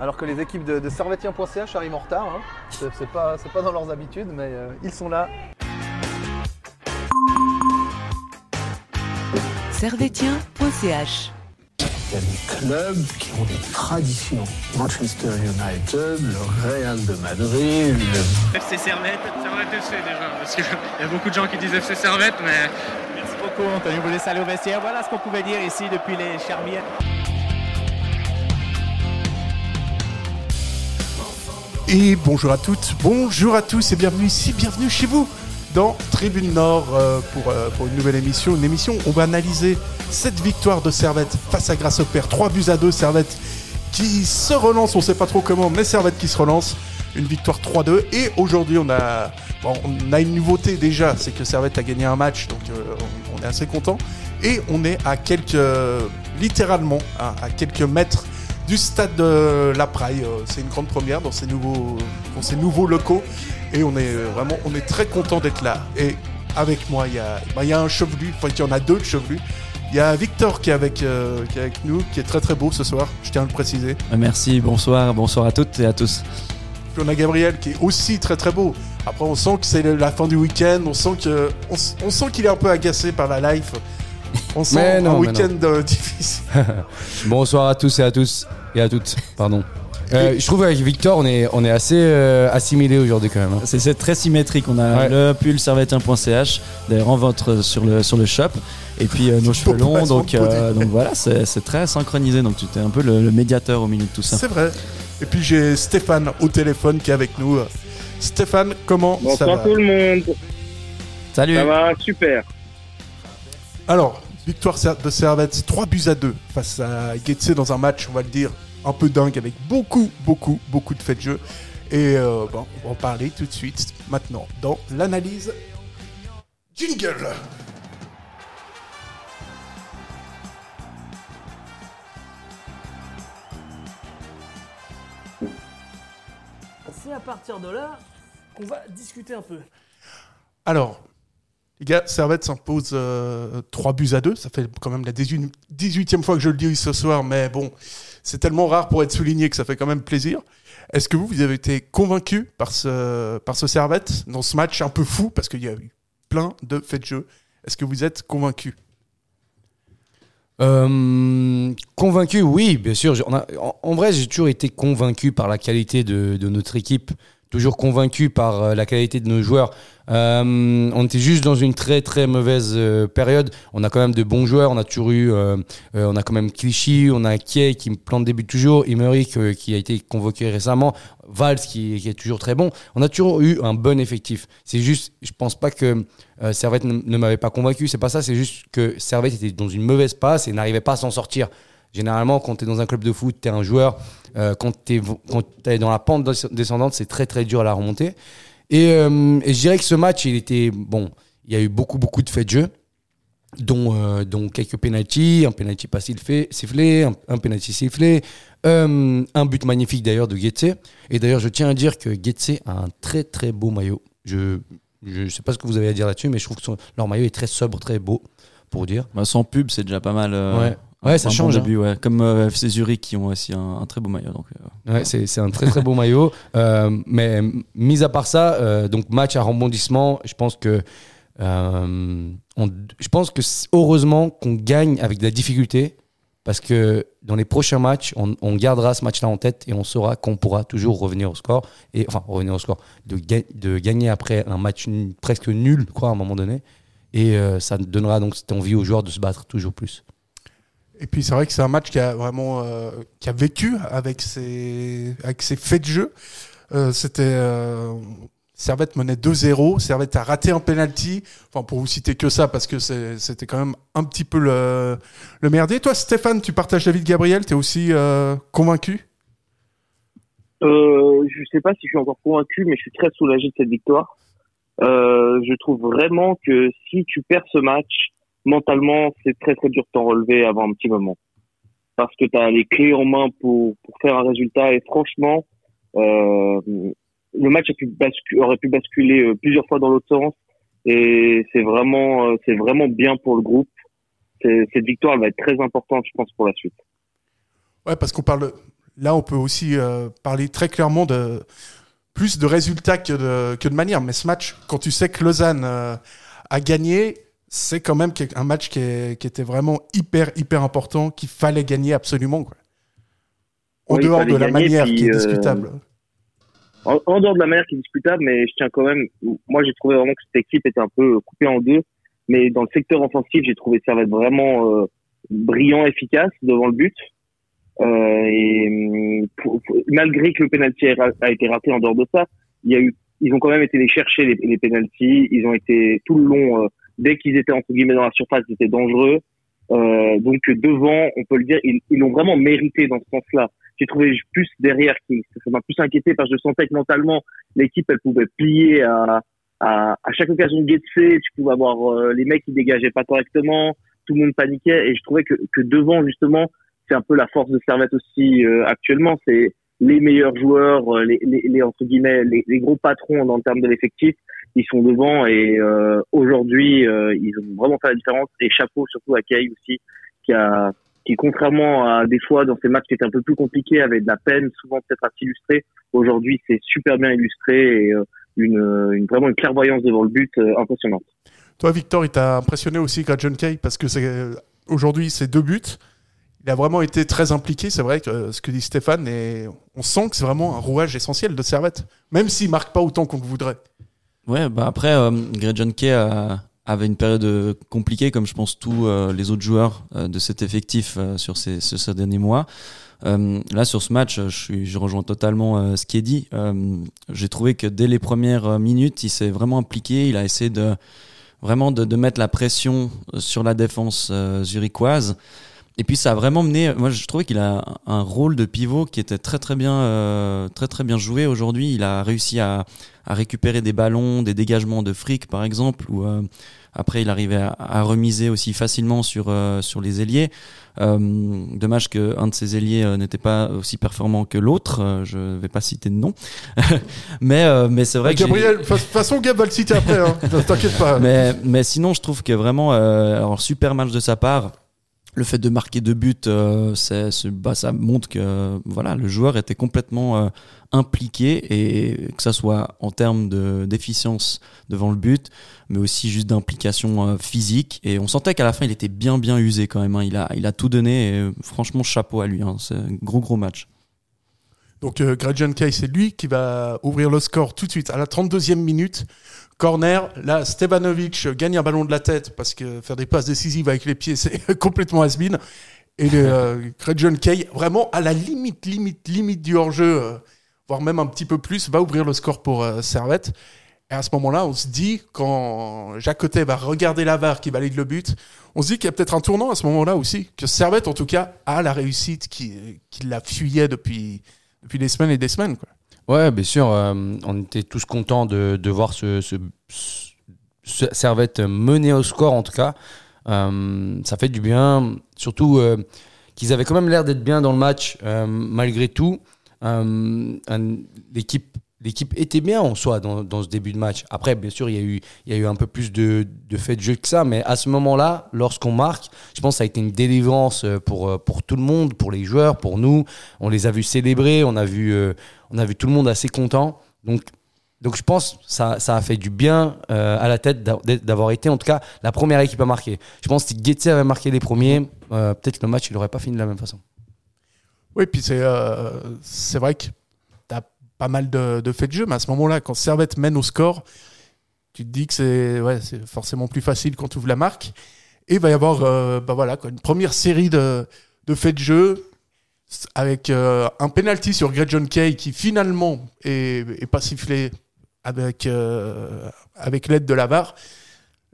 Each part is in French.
alors que les équipes de, de servetien.ch arrivent en retard. Hein. C'est pas, dans leurs habitudes, mais euh, ils sont là. servetien.ch Il y a des clubs qui ont des traditions. Manchester United, le Real de Madrid, le FC Servette, Servette FC déjà, parce qu'il y a beaucoup de gens qui disent FC Servette, mais Merci beaucoup, Anthony. Vous laisse aller au vestiaire. Voilà ce qu'on pouvait dire ici depuis les Charmières. Et bonjour à toutes, bonjour à tous et bienvenue ici, bienvenue chez vous dans Tribune Nord euh, pour, euh, pour une nouvelle émission. Une émission où on va analyser cette victoire de Servette face à Grasshopper. 3 buts à 2, Servette qui se relance, on sait pas trop comment, mais Servette qui se relance. Une victoire 3-2 et aujourd'hui on a, une nouveauté déjà, c'est que Servette a gagné un match, donc euh, on est assez content. Et on est à quelques, littéralement, à quelques mètres du stade de La Praille. Euh, C'est une grande première dans ces nouveaux, dans ces nouveaux locaux. Et on est euh, vraiment, on est très content d'être là. Et avec moi, il y a, bah, il y a un chevelu, enfin il y en a deux de chevelus. Il y a Victor qui est, avec, euh, qui est avec nous, qui est très très beau ce soir, je tiens à le préciser. Merci, bonsoir, bonsoir à toutes et à tous. Puis on a Gabriel qui est aussi très très beau. Après, on sent que c'est la fin du week-end, on sent que, on, sent qu'il est un peu agacé par la life. On sent Mais un week-end difficile. Bonsoir à tous et à tous et à toutes, pardon. Euh, je trouve avec Victor, on est, on est assez euh, assimilé aujourd'hui quand même. hein. C'est très symétrique. On a Ouais. le pull servetien.ch, d'ailleurs en votre sur le, sur le shop, et puis euh, nos cheveux longs. Donc, euh, donc voilà, c'est c'est très synchronisé. Donc tu es un peu le, le médiateur au milieu de tout ça. C'est vrai. Et puis j'ai Stéphane au téléphone qui est avec nous. Stéphane, comment ça Bonsoir va tout le monde, Salut. ça va super. Alors, victoire de Servette, 3 buts à 2 face à Getse dans un match, on va le dire, un peu dingue avec beaucoup, beaucoup, beaucoup de faits de jeu. Et euh, bon, on va en parler tout de suite, maintenant, dans l'analyse jingle. C'est à partir de là qu'on va discuter un peu. Alors, les gars, Servette s'impose 3 buts à 2. Ça fait quand même la 18 18e fois que je le dis ce soir, mais bon, c'est tellement rare pour être souligné que ça fait quand même plaisir. Est-ce que vous, vous avez été convaincu par ce, par ce Servette dans ce match un peu fou? Parce qu'il y a eu plein de faits de jeu. Est-ce que vous êtes convaincu? Euh, convaincu, oui, bien sûr. On a- en, en vrai, j'ai toujours été convaincu par la qualité de notre équipe, toujours convaincu par euh, la qualité de nos joueurs. Euh, on était juste dans une très très mauvaise euh, période. On a quand même de bons joueurs. On a toujours eu, on a quand même Clichy, on a Kiei qui me plante des buts toujours, euh, qui a été convoqué récemment, Valls qui, est toujours très bon. On a toujours eu un bon effectif. C'est juste, je pense pas que Servette ne, ne m'avait pas convaincu. C'est pas ça. C'est juste que Servette était dans une mauvaise passe et n'arrivait pas à s'en sortir. Généralement, quand tu es dans un club de foot, tu es un joueur. euh, quand tu es, dans la pente des- descendante, c'est très très dur à la remonter. Et, euh, et je dirais que ce match, il était bon. Il y a eu beaucoup beaucoup de faits de jeu, dont, euh, dont quelques pénalties, un pénalty pas sifflé, un, un pénalty sifflé, euh, un but magnifique d'ailleurs de Getse. Et d'ailleurs, je tiens à dire que Getse a un très très beau maillot. Je je sais pas ce que vous avez à dire là-dessus, mais je trouve que son- leur maillot est très sobre, très beau, pour dire. Bah, sans pub, c'est déjà pas mal. euh, Ouais. Ouais, ça bon change, hein. début, ouais. Comme euh, FC Zurich qui ont aussi un, un très beau maillot. Donc, euh, Ouais, c'est c'est un très très beau maillot. Euh, mais mis à part ça, euh, donc match à rebondissement, je pense que on- je pense que heureusement qu'on gagne avec de la difficulté parce que dans les prochains matchs, on, on gardera ce match-là en tête et on saura qu'on pourra toujours revenir au score et enfin revenir au score, de, ga- de gagner après un match presque nul, quoi, à un moment donné. Et ça donnera donc cette envie aux joueurs de se battre toujours plus. Et puis c'est vrai que c'est un match qui a vraiment euh, qui a vécu avec ses, avec ses faits de jeu. Euh, C'était euh, Servette menait 2-0, Servette a raté un penalty. Enfin pour vous citer que ça parce que c'était quand même un petit peu le, le merdier. Toi Stéphane, tu partages l'avis de Gabriel, tu es aussi convaincu? Euh, je sais pas si je suis encore convaincu, mais je suis très soulagé de cette victoire. Je trouve vraiment que si tu perds ce match, mentalement, c'est très très dur de t'en relever avant un petit moment. Parce que tu as les clés en main pour, pour faire un résultat et franchement, euh, le match aurait pu basculer euh, plusieurs fois dans l'autre sens et c'est vraiment, euh, c'est vraiment bien pour le groupe. Cette victoire va être très importante, je pense, pour la suite. Ouais, parce qu'on parle là, on peut aussi parler très clairement de plus de résultats que de, que de manière. Mais ce match, quand tu sais que Lausanne a gagné, c'est quand même un match qui, est- qui était vraiment hyper, hyper important, qu'il fallait gagner absolument. Quoi. En Oui, dehors de la gagner, manière puis, qui est euh, discutable. En, en dehors de la manière qui est discutable, mais je tiens quand même. Moi, j'ai trouvé vraiment que cette équipe était un peu coupée en deux. Mais dans le secteur offensif, j'ai trouvé Servette vraiment euh, brillant, efficace devant le but. Euh, et pour- pour- malgré que le penalty a, a été raté en dehors de ça, il y a eu, ils ont quand même été les chercher les, les penalties. Ils ont été tout le long, dès qu'ils étaient entre guillemets dans la surface, ils étaient dangereux. Euh, donc devant, on peut le dire, ils ils l'ont vraiment mérité dans ce sens-là. J'ai trouvé plus derrière qui ça m'a plus inquiété parce que je sentais que mentalement l'équipe elle pouvait plier à à, à chaque occasion de Getse, tu pouvais avoir euh, les mecs qui dégageaient pas correctement, tout le monde paniquait et je trouvais que que devant justement c'est un peu la force de Servette aussi euh, actuellement, c'est les meilleurs joueurs, euh, les, les, les entre guillemets les, les gros patrons en termes de l'effectif, ils sont devant et euh, aujourd'hui euh, ils ont vraiment fait la différence et chapeau surtout à Kay aussi qui a qui contrairement à des fois dans ces matchs qui étaient un peu plus compliqués avait de la peine souvent peut-être à s'illustrer aujourd'hui c'est super bien illustré et euh, une, vraiment une clairvoyance devant le but impressionnante Toi, Victor, il t'a impressionné aussi, John Kay, parce que c'est aujourd'hui, c'est deux buts. Il a vraiment été très impliqué, c'est vrai, que ce que dit Stéphane, et on sent que c'est vraiment un rouage essentiel de Servette, même s'il marque pas autant qu'on le voudrait. Ouais, bah après, euh, Greg a- avait une période euh, compliquée, comme je pense tous euh, les autres joueurs euh, de cet effectif euh, sur ces, ce- ces derniers mois. Euh, là, sur ce match, je, rejoins totalement euh, ce qui est dit. Euh, J'ai trouvé que dès les premières euh, minutes, il s'est vraiment impliqué. Il a essayé de vraiment de, mettre la pression euh, sur la défense euh, zurichoise. Et puis ça a vraiment mené. Moi, je trouvais qu'il a un rôle de pivot qui était très très bien, euh, très très bien joué aujourd'hui. Il a réussi à, à récupérer des ballons, des dégagements de fric par exemple, ou euh, après il arrivait à, à remiser aussi facilement sur euh, sur les ailiers. Euh, dommage que un de ces ailiers euh, n'était pas aussi performant que l'autre. Euh, je vais pas citer de nom, mais euh, mais c'est vrai que j'ai- Gabriel, de toute façon, Gab va le citer après, hein. t'inquiète pas. mais, mais sinon, je trouve que vraiment, euh, alors super match de sa part. Le fait de marquer deux buts, euh, bah, ça montre que voilà, le joueur était complètement euh, impliqué et que ça soit en termes de- d'efficience devant le but, mais aussi juste d'implication euh, physique. Et on sentait qu'à la fin, il était bien bien usé quand même. hein. Il a tout donné. Franchement, chapeau à lui. hein. C'est un gros gros match. Donc, Gradjan Kay, c'est lui qui va ouvrir le score tout de suite à la 32e minute. Corner, là, Stevanovic gagne un ballon de la tête parce que faire des passes décisives avec les pieds, c'est complètement has-been. Et le euh, Gradjan Kay, vraiment à la limite, limite, limite du hors-jeu, euh, voire même un petit peu plus, va ouvrir le score pour euh, Servette. Et à ce moment-là, on se dit, quand Jacques Cotet va regarder la VAR qui valide le but, on se dit qu'il y a peut-être un tournant à ce moment-là aussi, que Servette, en tout cas, a la réussite qui, qui la fuyait depuis, depuis des semaines et des semaines. Quoi. Ouais, bien sûr. euh, on était tous contents de, de voir ce, ce, ce Servette mener au score, en tout cas. Euh, ça fait du bien. Surtout euh, qu'ils avaient quand même l'air d'être bien dans le match, malgré tout. L'équipe. L'équipe était bien en soi dans, dans ce début de match. Après, bien sûr, il y a eu, il y a eu un peu plus de, de fait de jeu que ça, mais à ce moment-là, lorsqu'on marque, je pense que ça a été une délivrance pour, pour tout le monde, pour les joueurs, pour nous. On les a vus célébrer, on a vu, on a vu tout le monde assez content. Donc, donc je pense que ça, ça a fait du bien euh, à la tête d'a- d'avoir été, en tout cas, la première équipe à marquer. Je pense que si Getze avait marqué les premiers, euh, peut-être le match, il n'aurait pas fini de la même façon. Oui, puis c'est euh, vrai que tu as pas mal de, de faits de jeu, mais à ce moment-là, quand Servette mène au score, tu te dis que c'est ouais, forcément plus facile quand tu ouvres la marque. Et il va y avoir bah voilà, une première série de, de faits de jeu avec euh, un penalty sur Greg John Kay qui finalement est, est pas sifflé avec, euh, avec l'aide de la VAR.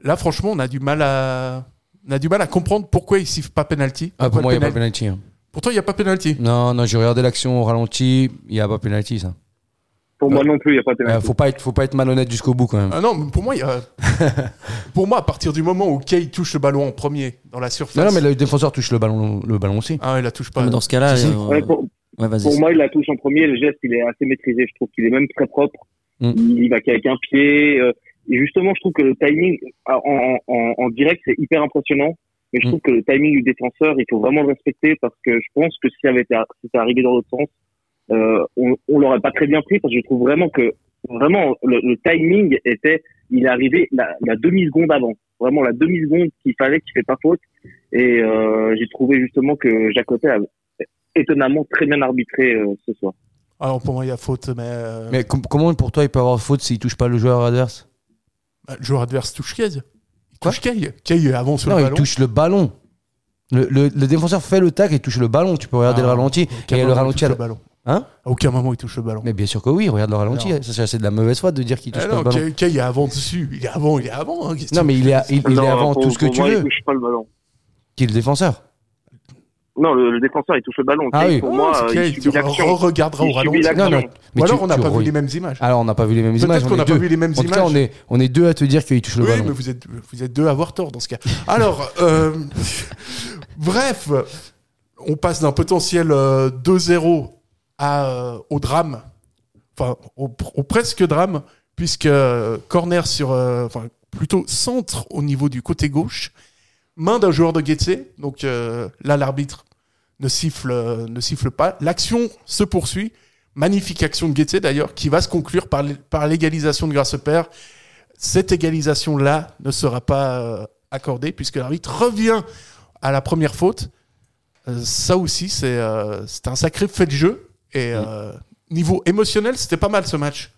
Là, franchement, on a du mal à, on a du mal à comprendre pourquoi il siffle pas penalty. Ah, pour moi, il n'y a pas penalty- penalty. hein. Pour toi, il n'y a pas penalty. Non, non, j'ai regardé l'action au ralenti, il n'y a pas penalty, ça. Pour moi non plus il y a pas de Euh, penalty. faut pas être, faut pas être malhonnête jusqu'au bout quand même. Ah non, mais pour moi, il y a... pour moi, à partir du moment où Kay touche le ballon en premier dans la surface. Non, non, mais le défenseur touche le ballon, le ballon aussi. Ah, il la touche pas. Mais dans ce cas-là, Si, si. euh, Ouais, pour, ouais, vas-y. pour moi il la touche en premier le geste il est assez maîtrisé je trouve qu'il est même très propre Mm. il y va qu'avec un pied euh, et justement je trouve que le timing en, en, en, en direct c'est hyper impressionnant Mais je Mm. trouve que le timing du défenseur, il faut vraiment le respecter parce que je pense que si ça avait été, si arrivé dans l'autre sens, euh, on, on l'aurait pas très bien pris parce que je trouve vraiment que vraiment le, le timing était, il est arrivé la, la demi seconde avant, vraiment la demi seconde qu'il fallait qu'il fait pas faute. Et euh, j'ai trouvé justement que Jacotet a étonnamment très bien arbitré euh, ce soir. Alors pour moi, il y a faute, mais, euh, Mais com- comment pour toi il peut avoir faute s'il touche pas le joueur adverse? Bah, le joueur adverse touche Kay. Il touche Kay. Kay sur Non, le il ballon. touche le ballon. Le, le- le défenseur fait le tac et touche le ballon. Tu peux regarder Ah, le ralenti. Et le ralenti. le ballon. Hein À aucun moment, il touche le ballon. Mais bien sûr que oui, regarde le ralenti. Alors. C'est de la mauvaise foi de dire qu'il touche pas non, le ballon. Kay, Kay est avant dessus. Il est avant, il est avant. hein, Non, mais il est, à- il, il avant pour- tout ce que tu moi, veux. Il touche pas le ballon. Qui est le défenseur? Non, le, le défenseur, il touche le ballon. Ah Kay, oui. Pour Oh, moi, euh, Kay, il tu subit l'action. re-regarderas au Il ralenti. Non, non. Mais Ou tu- alors on n'a pas vu re- les mêmes images. Alors, on n'a pas vu les mêmes images. Peut-être on qu'on est n'a pas deux. vu les mêmes En tout images. cas, on est, on est deux à te dire qu'il touche le Oui, ballon. mais vous êtes, vous êtes deux à avoir tort dans ce cas. Alors, euh, bref, on passe d'un potentiel euh, 2-0 euh, au drame, enfin au, presque drame, puisque euh, corner sur, euh, enfin plutôt centre au niveau du côté gauche, main d'un joueur de Getse, donc là l'arbitre ne siffle, ne siffle pas. L'action se poursuit. Magnifique action de Getse d'ailleurs, qui va se conclure par, l'égalisation de Grassepère cette égalisation-là ne sera pas accordée puisque l'arbitre revient à la première faute. Ça aussi, c'est euh, un sacré fait de jeu. Et euh, niveau émotionnel, c'était pas mal ce match.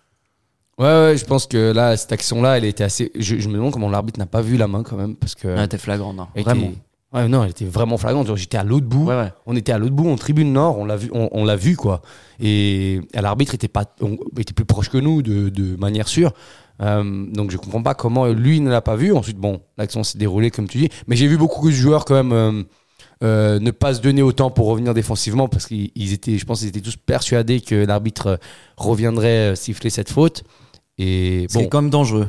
Ouais, ouais, je pense que là, cette action-là, elle était assez. Je, je me demande comment l'arbitre n'a pas vu la main quand même. Parce que. Elle était flagrante, non. elle était- Vraiment. Ouais, non, elle était vraiment flagrante. J'étais à l'autre bout. Ouais, ouais. On était à l'autre bout, en tribune nord, on l'a vu, on, on l'a vu quoi. Et l'arbitre était pas, on- était plus proche que nous de, de manière sûre. Euh, donc je comprends pas comment lui ne l'a pas vu. Ensuite, bon, l'action s'est déroulée comme tu dis, mais j'ai vu beaucoup de joueurs quand même euh, euh, ne pas se donner autant pour revenir défensivement parce qu'ils ils étaient, je pense, qu'ils étaient tous persuadés que l'arbitre euh, reviendrait euh, siffler cette faute. Et C'est bon, même dangereux.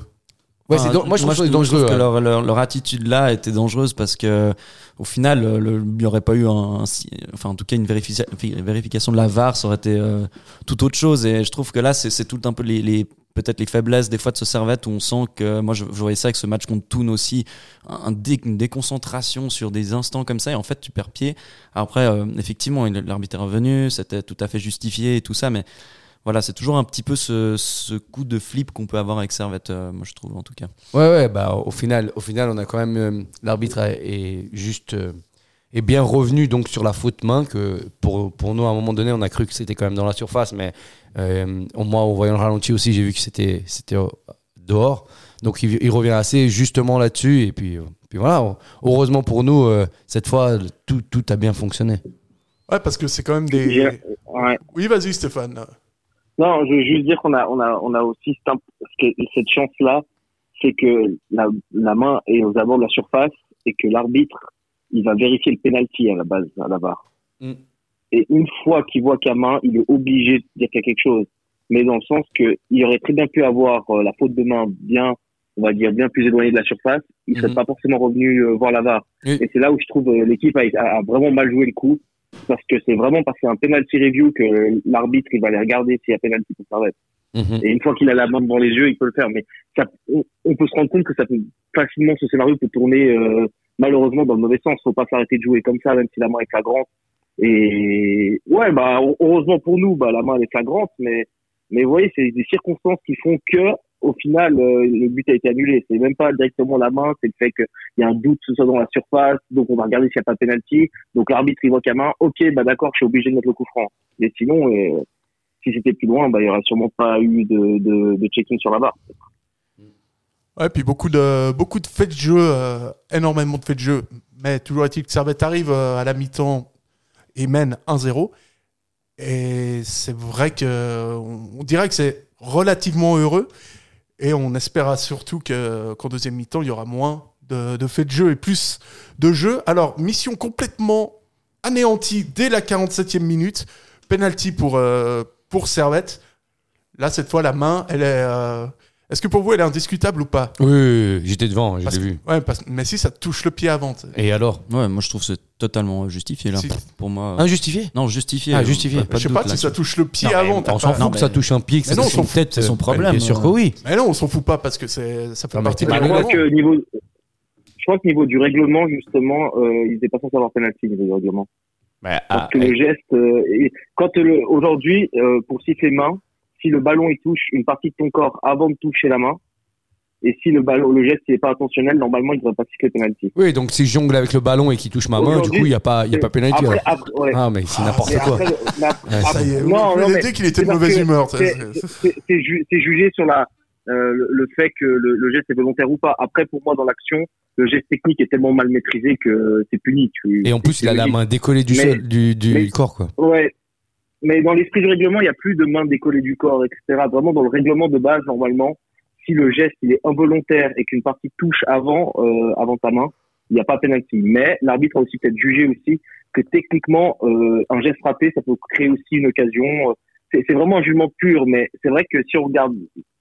Ouais, Enfin, moi, je ça trouve dangereux, que ouais. leur, leur, leur attitude là était dangereuse parce que au final, le- il n'y aurait pas eu un, enfin en tout cas une vérifica- une vérification de la VAR, ça aurait été euh, tout autre chose. Et je trouve que là, c'est c'est tout un peu les, les peut-être les faiblesses des fois de ce Servette où on sent que moi je, je voyais ça avec ce match contre Toon aussi, une déconcentration sur des instants comme ça et en fait tu perds pied. Après, euh, effectivement, l'arbitre est revenu, c'était tout à fait justifié et tout ça, mais voilà, c'est toujours un petit peu ce, coup de flip qu'on peut avoir avec Servette, euh, moi je trouve en tout cas. Ouais, ouais, bah, au final, au final, on a quand même. euh, L'arbitre est- juste. est bien revenu donc sur la faute main que pour, pour nous, à un moment donné, on a cru que c'était quand même dans la surface, mais moi, en voyant le ralenti aussi, j'ai vu que c'était c'était euh, dehors. Donc il, il revient assez justement là-dessus. Et puis, euh, puis voilà, heureusement pour nous, euh, cette fois, tout, tout a bien fonctionné. Ouais, parce que c'est quand même des. Ouais. Oui, vas-y, Stéphane. Non, je veux juste dire qu'on a, on a, on a aussi cette, imp- ce que- cette chance-là, c'est que la, la main est aux abords de la surface et que l'arbitre, il va vérifier le penalty à la base, à la barre. Mm. Et une fois qu'il voit main, il est obligé de dire qu'il y a quelque chose. Mais dans le sens que il aurait très bien pu avoir euh, la faute de main bien, on va dire, bien plus éloignée de la surface. Il serait Mhm. pas forcément revenu euh, voir la VAR. Et c'est là où je trouve euh, l'équipe a, a- a vraiment mal joué le coup. Parce que c'est vraiment parce que c'est un penalty review que l'arbitre, il va aller regarder s'il y a penalty pour Servette. Mhm. Et une fois qu'il a la main devant les yeux, il peut le faire. Mais ça, on, on peut se rendre compte que ça peut facilement, ce scénario peut tourner euh, malheureusement dans le mauvais sens. Faut pas s'arrêter de jouer comme ça, même si la main est flagrante. Et ouais, bah heureusement pour nous, bah la main elle est flagrante, mais mais vous voyez, c'est des circonstances qui font que au final euh, le but a été annulé. C'est même pas directement la main, c'est le fait qu'il y a un doute ce soit dans la surface, donc on va regarder s'il n'y a pas de penalty. Donc l'arbitre il voit qu'à main, ok, bah d'accord, je suis obligé de mettre le coup franc. Mais sinon, euh, si c'était plus loin, bah il y aurait sûrement pas eu de de, de checking sur la barre. Ouais, puis beaucoup de, beaucoup de faits de jeu, euh, énormément de faits de jeu. Mais toujours est-il que Servette arrive à la mi-temps et mène 1-0. Et c'est vrai que on, dirait que c'est relativement heureux. Et on espérera surtout que, qu'en deuxième mi-temps, il y aura moins de, de faits de jeu et plus de jeu. Alors, mission complètement anéantie dès la 47e minute. Penalty pour, euh, pour Servette. Là, cette fois, la main, elle est. euh, Est-ce que pour vous, elle est indiscutable ou pas? Oui, oui, oui, j'étais devant, je l'ai vu. Ouais, parce, mais si ça touche le pied avant. Et alors? Ouais, moi je trouve que c'est totalement justifié là. Si. Pour moi. Injustifié? Non, justifié. Ah, justifié. Pas- Je sais pas doute si ça touche le pied Non, avant. on s'en fout non, que ça touche un pied, que Mais ça non, touche son euh, problème, Bien sûr euh. que oui. Mais non, on s'en fout pas parce que c'est, ça fait partie de la. Je crois que niveau, du règlement, justement, euh, ils n'étaient pas censés avoir penalty au niveau du règlement. Bah, Parce ah, que le geste, euh, et quand le, aujourd'hui, euh, pour siffler main, si le ballon il touche une partie de ton corps avant de toucher la main, et si le ballon, le geste n'est pas intentionnel, normalement il devrait pas siffler penalty. Oui, donc si je jongle avec le ballon et qu'il touche ma main, du coup, il n'y a pas, il a pas. Après, après, ouais. Ah, mais c'est n'importe quoi. après, Ouais, Ça y est, non, non, mais qu'il était de mauvaise humeur. c'est- c'est- c'est- C'est ju- c'est jugé sur la, euh, le, le fait que le, le geste est volontaire ou pas. Après, pour moi, dans l'action, le geste technique est tellement mal maîtrisé que c'est puni. Tu, Et en plus, il a la main décollée du Mais- sol, du, du mais- corps, quoi. Ouais. Mais dans l'esprit du règlement, il n'y a plus de main décollée du corps, etc. Vraiment, dans le règlement de base, normalement, si le geste il est involontaire et qu'une partie touche avant, euh, avant ta main, il n'y a pas penalty. Mais l'arbitre a aussi peut-être jugé aussi que techniquement, euh, un geste frappé, ça peut créer aussi une occasion. C'est c'est vraiment un jugement pur, mais c'est vrai que si on regarde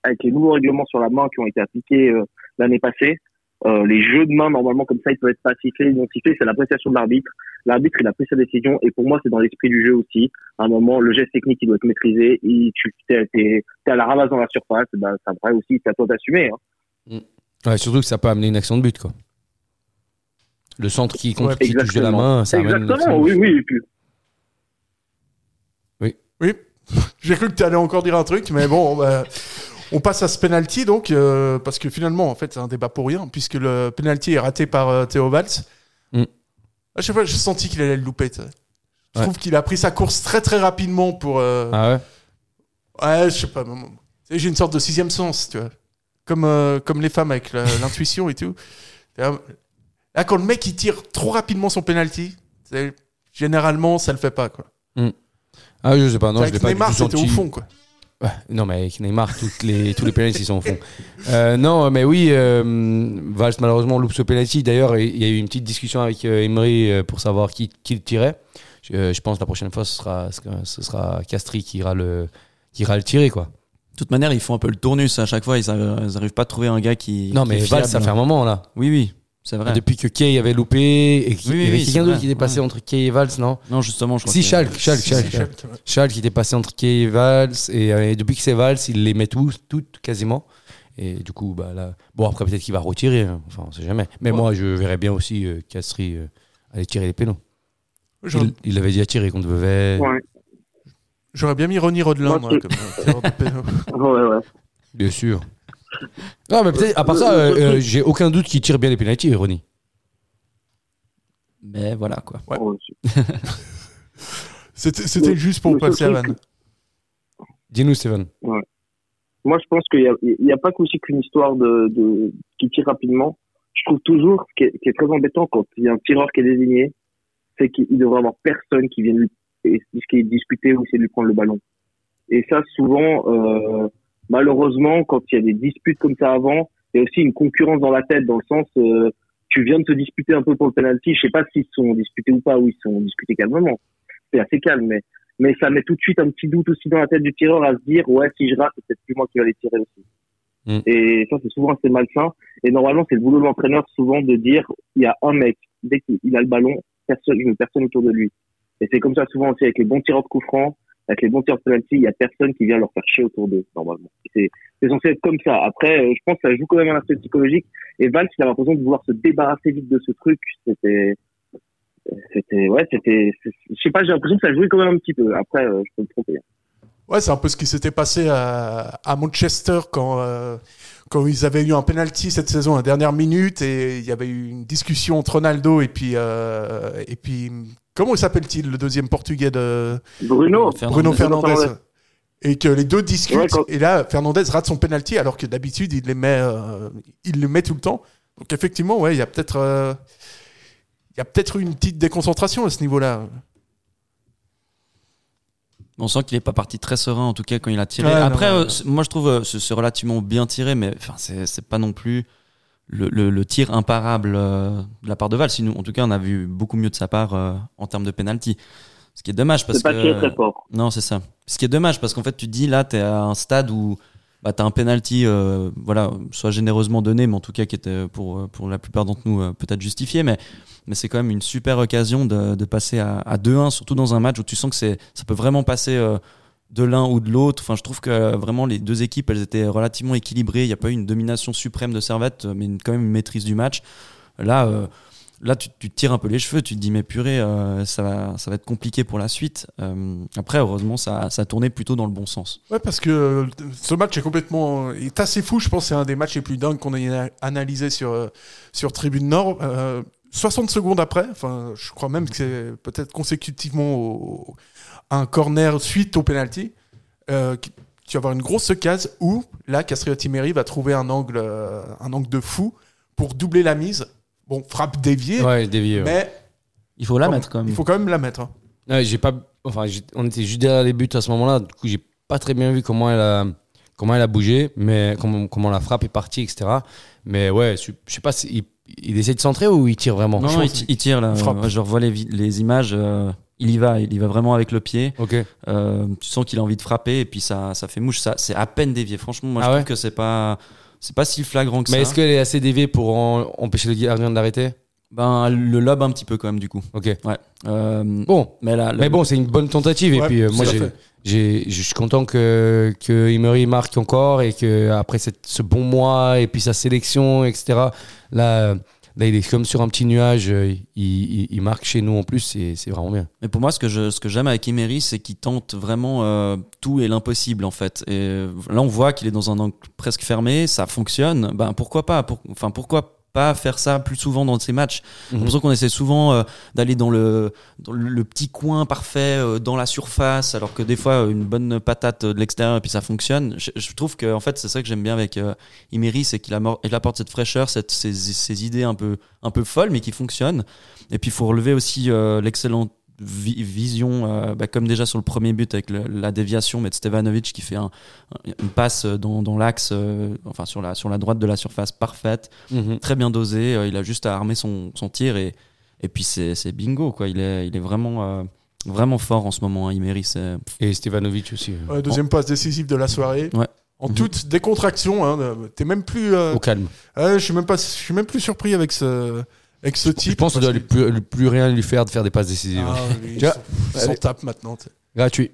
avec les nouveaux règlements sur la main qui ont été appliqués euh, l'année passée, euh, les jeux de main, normalement, comme ça, ils peuvent être pas sifflés, non sifflés, c'est l'appréciation de l'arbitre. L'arbitre, il a pris sa décision, et pour moi, c'est dans l'esprit du jeu aussi. À un moment, le geste technique, il doit être maîtrisé, et tu t'es, t'es, t'es à la ramasse dans la surface, ben, ça devrait aussi, c'est à toi d'assumer. Hein. Ouais, surtout que ça peut amener une action de but, quoi. Le centre qui, Ouais, qui touche de la main, ça amène une Exactement, de oui, oui. puis- Oui, j'ai cru que tu allais encore dire un truc, mais bon, bah, on passe à ce penalty donc, euh, parce que finalement, en fait, c'est un débat pour rien, puisque le penalty est raté par euh, Théo Valls. Mm. À chaque fois, j'ai senti qu'il allait le louper. Je Ouais. trouve qu'il a pris sa course très très rapidement pour. euh, Ah ouais? Ouais, je sais pas. mais- tu sais, J'ai une sorte de sixième sens, tu vois. Comme, euh, comme les femmes avec la- l'intuition et tout. Là, là, quand le mec il tire trop rapidement son penalty, généralement ça le fait pas quoi. Ah, je sais pas, non, je avec l'ai pas Neymar, du tout c'était au senti. fond quoi. Non, mais avec Neymar, toutes les, tous les pénaltys sont au fond. Euh, non, mais oui, euh, Valls malheureusement loupe ce penalty. D'ailleurs, il y a eu une petite discussion avec euh, Emery euh, pour savoir qui, qui le tirait. Je, euh, je pense que la prochaine fois, ce sera, ce sera Castri qui ira le, qui ira le tirer, quoi. De toute manière, ils font un peu le tournus à chaque fois. Ils n'arrivent pas à trouver un gars qui. Non, qui mais Valls, ça fait un moment, là. Oui, oui, c'est vrai. Depuis que Kay avait loupé et qu'il Oui, y avait oui, quelqu'un d'autre qui était passé ouais. entre Kay et Valls, non Non, justement, je crois Si, que- Schalke, Schalke, Si, Schalke. si, Schalke, ouais. Schalke qui était passé entre Kay et Valls. Et, euh, et depuis que c'est Valls, il les met tous, toutes quasiment. Et du coup, bah là. Bon, après, peut-être qu'il va retirer. hein. Enfin, on sait jamais. Mais moi, je verrais bien aussi euh, Castri euh, aller tirer les pénaux. Il, il avait déjà tiré contre Vevey. Ouais. j'aurais bien mis Ronny Rodelin Moi, comme euh, tireur de pénal. Ouais, ouais. Bien sûr. Non, mais peut-être, à part ça, euh, euh, j'ai aucun doute qu'il tire bien les pénaltys, Ronny. Mais voilà, quoi. Ouais. Ouais, C'était c'était juste pour passer à Vannes. Dis-nous, Steven. Moi, je pense qu'il n'y a, a pas qu'aussi qu'une histoire de, de qui tire rapidement. Je trouve toujours ce qui est, qui est très embêtant quand il y a un tireur qui est désigné, c'est qu'il devrait y avoir personne qui vienne lui et- qui est disputé ou essayer de lui prendre le ballon. Et ça, souvent, euh, malheureusement, quand il y a des disputes comme ça avant, il y a aussi une concurrence dans la tête, dans le sens, euh, tu viens de te disputer un peu pour le penalty. Je sais pas s'ils sont disputés ou pas, ou ils sont disputés calmement. C'est assez calme, mais mais ça met tout de suite un petit doute aussi dans la tête du tireur à se dire ouais si je rate c'est peut-être plus moi qui va les tirer aussi Mm. et ça c'est souvent assez malsain et normalement c'est le boulot de l'entraîneur souvent de dire il y a un mec dès qu'il a le ballon personne une personne autour de lui et c'est comme ça souvent aussi avec les bons tireurs de coups francs avec les bons de penalty il y a personne qui vient leur faire chier autour d'eux normalement. C'est c'est censé être comme ça. Après euh, je pense que ça joue quand même un aspect psychologique. Et Valls il a l'impression de vouloir se débarrasser vite de ce truc. C'était c'était ouais c'était je sais pas j'ai l'impression que ça jouait quand même un petit peu. Après euh, je peux me tromper Ouais, c'est un peu ce qui s'était passé à, à Manchester quand, euh, quand ils avaient eu un penalty cette saison à la dernière minute et il y avait eu une discussion entre Ronaldo et puis, euh, et puis comment s'appelle-t-il le deuxième portugais de Bruno Bruno Fernandez. Et que les deux discutent Ouais, quand- et là Fernandez rate son penalty alors que d'habitude il les met euh, il le met tout le temps. Donc effectivement ouais il y a peut-être euh, il y a peut-être eu une petite déconcentration à ce niveau-là. On sent qu'il est pas parti très serein, en tout cas, quand il a tiré. Ouais, non, Après, ouais, euh, ouais. moi, je trouve euh, c'est relativement bien tiré, mais enfin, c'est c'est pas non plus le, le- le tir imparable euh, de la part de Val. Sinon, en tout cas, on a vu beaucoup mieux de sa part euh, en termes de penalty. Ce qui est dommage parce c'est pas que. tiré très fort Non, c'est ça. Ce qui est dommage parce qu'en fait, tu te dis là, tu es à un stade où bah, tu as un penalty, euh, voilà, soit généreusement donné, mais en tout cas qui était pour, euh, pour la plupart d'entre nous euh, peut-être justifié, mais, mais c'est quand même une super occasion de, de passer à, à 2-1, surtout dans un match où tu sens que ça peut vraiment passer euh, de l'un ou de l'autre. Enfin, je trouve que euh, vraiment les deux équipes, elles étaient relativement équilibrées. Il n'y a pas eu une domination suprême de Servette, mais une- quand même une maîtrise du match. Là, euh, là tu, tu tires un peu les cheveux, tu te dis mais purée, euh, ça, va, ça va être compliqué pour la suite. Euh, après, heureusement, ça, ça a tourné plutôt dans le bon sens. Ouais, parce que euh, ce match est complètement est assez fou. Je pense c'est un des matchs les plus dingues qu'on ait analysé sur, sur Tribune Nord. Euh, 60 secondes après, enfin, je crois même que c'est peut-être consécutivement un corner suite au penalty, tu vas avoir une grosse case où là, Castriotti Meri va trouver un angle, un angle de fou pour doubler la mise. Bon, frappe déviée, Ouais, dévié. ouais. mais Il faut la Bon, mettre quand même. il faut quand même la mettre. hein. Ouais, j'ai pas. Enfin, on était juste derrière les buts à ce moment-là. Du coup, j'ai pas très bien vu comment elle a, comment elle a bougé, mais comment, comment la frappe est partie, etc. Mais ouais, je je sais pas si il, il essaie de centrer ou il tire vraiment? Non, il, tire là. il frappe. Je revois les, images. euh, il y va, il y va vraiment avec le pied. Ok. Euh, tu sens qu'il a envie de frapper et puis ça, ça fait mouche. Ça, c'est à peine dévié. Franchement, moi Ah je ouais? trouve que c'est pas, c'est pas si flagrant que Mais ça. est-ce qu'elle est assez déviée pour en- empêcher le gardien de l'arrêter? Ben le lobe un petit peu quand même du coup. Ok. Ouais. Euh, Bon. mais là, Mais bon, c'est une bonne tentative. Et Ouais, puis, euh, tout moi, à j'ai, fait. j'ai, je suis content que, que Emery marque encore et que après cette, ce bon mois et puis sa sélection, etc. Là, là, il est comme sur un petit nuage. euh, Il, marque chez nous en plus. C'est, vraiment bien. Mais pour moi, ce que je, ce que j'aime avec Emery, c'est qu'il tente vraiment euh, tout et l'impossible en fait. Et euh, là, on voit qu'il est dans un angle presque fermé, ça fonctionne. Ben pourquoi pas? Enfin, pourquoi pas faire ça plus souvent dans ces matchs J'ai Mhm. l'impression qu'on essaie souvent euh, d'aller dans le, dans le le petit coin parfait, euh, dans la surface, alors que des fois, une bonne patate de l'extérieur et puis ça fonctionne. Je, je trouve que en fait, c'est ça que j'aime bien avec euh, c'est qu'il apporte cette fraîcheur, cette, ces, ces idées un peu, un peu folles, mais qui fonctionnent. Et puis, il faut relever aussi euh, l'excellente vi- vision, euh, bah, comme déjà sur le premier but avec le- la déviation, mais de Stevanovic qui fait un- un- une passe dans, dans l'axe, euh, enfin sur la, sur la droite de la surface parfaite, Mhm. très bien dosé. euh, il a juste à armer son, son tir et, et puis c'est c'est bingo. Quoi. Il, est, il est vraiment, euh, vraiment fort en ce moment. Hein, Imery, c'est. Et Stevanovic aussi. euh, Ouais, deuxième passe décisive de la soirée. Ouais. En Mhm. toute décontraction, hein, t'es même plus. euh, Au calme. je suis même pas, je suis même plus surpris avec ce, avec ce type. Je pense qu'on doit lui plus, lui plus rien lui faire de faire des passes décisives. Ah, lui, Tu vois, s'en allez. maintenant. tu sais. Gratuit.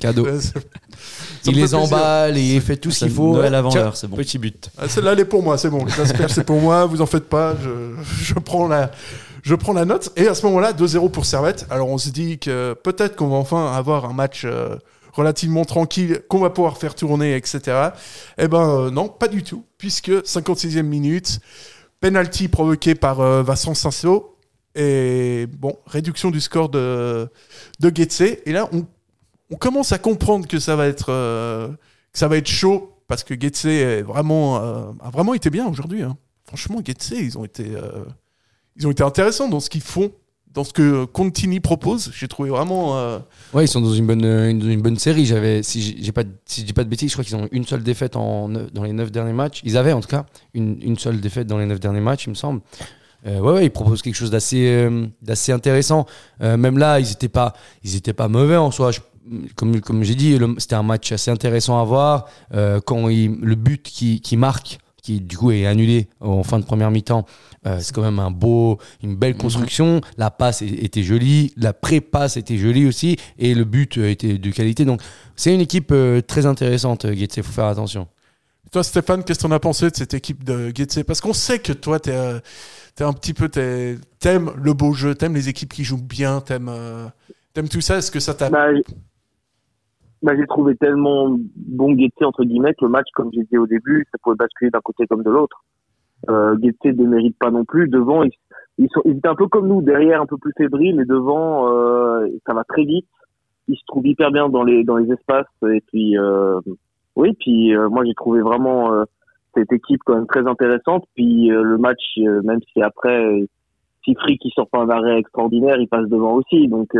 Cadeau. Ouais, ça- ça me il fait les plaisir. emballe et il fait tout ce qu'il faut. Noël avant Tiens, l'heure, c'est bon. Petit but. Ah, Celle-là, elle est pour moi, c'est bon. C'est pour moi, vous en faites pas. Je, je, prends la, je prends la note. Et à ce moment-là, 2-0 pour Servette. Alors on se dit que peut-être qu'on va enfin avoir un match euh, relativement tranquille, qu'on va pouvoir faire tourner, etc. Eh ben euh, non, pas du tout. Puisque 56e minute, penalty provoqué par euh, Vincent Sasso. Et bon, réduction du score de, de Getse. Et là, on, on commence à comprendre que ça va être, euh, que ça va être chaud parce que Getse est vraiment, euh, a vraiment été bien aujourd'hui. hein. Franchement, Getse, ils ont été, ils ont été intéressants dans ce qu'ils font, dans ce que Contini propose. J'ai trouvé vraiment. euh, Ouais, ils sont dans une bonne, euh, une, une bonne série. J'avais, si j'ai pas, si je dis pas de bêtises, je crois qu'ils ont une seule défaite en dans les neuf derniers matchs. Ils avaient en tout cas une, une seule défaite dans les neuf derniers matchs, il me semble. Euh, ouais, ouais, ils proposent quelque chose d'assez, euh, d'assez intéressant. Euh, même là, ils étaient pas, pas mauvais en soi. Comme, comme j'ai dit, c'était un match assez intéressant à voir. Euh, quand il, le but qui, qui marque, qui du coup est annulé en fin de première mi-temps, euh, c'est quand même un beau, une belle construction. La passe était jolie, la pré-passe était jolie aussi, et le but euh, était de qualité. Donc c'est une équipe euh, très intéressante, Getse. Faut faire attention. Toi, Stéphane, qu'est-ce que t'en as pensé de cette équipe de Getse? Parce qu'on sait que toi, t'es, euh, t'es un petit peu, t'aimes le beau jeu, t'aimes les équipes qui jouent bien, t'aimes, euh, t'aimes tout ça. Est-ce que ça t'a Bah, bah, j'ai trouvé tellement bon Guettier entre guillemets que le match, comme j'ai dit au début, ça pouvait basculer d'un côté comme de l'autre. Euh, ne mérite pas non plus. Devant, ils, ils, sont, étaient un peu comme nous, derrière un peu plus fébriles, et devant, euh, ça va très vite. Ils se trouvent hyper bien dans les dans les espaces. Et puis, euh, oui, puis euh, moi j'ai trouvé vraiment cette équipe quand même très intéressante. Puis le match, même si après, si Frick qui sort pas un arrêt extraordinaire, il passe devant aussi. Donc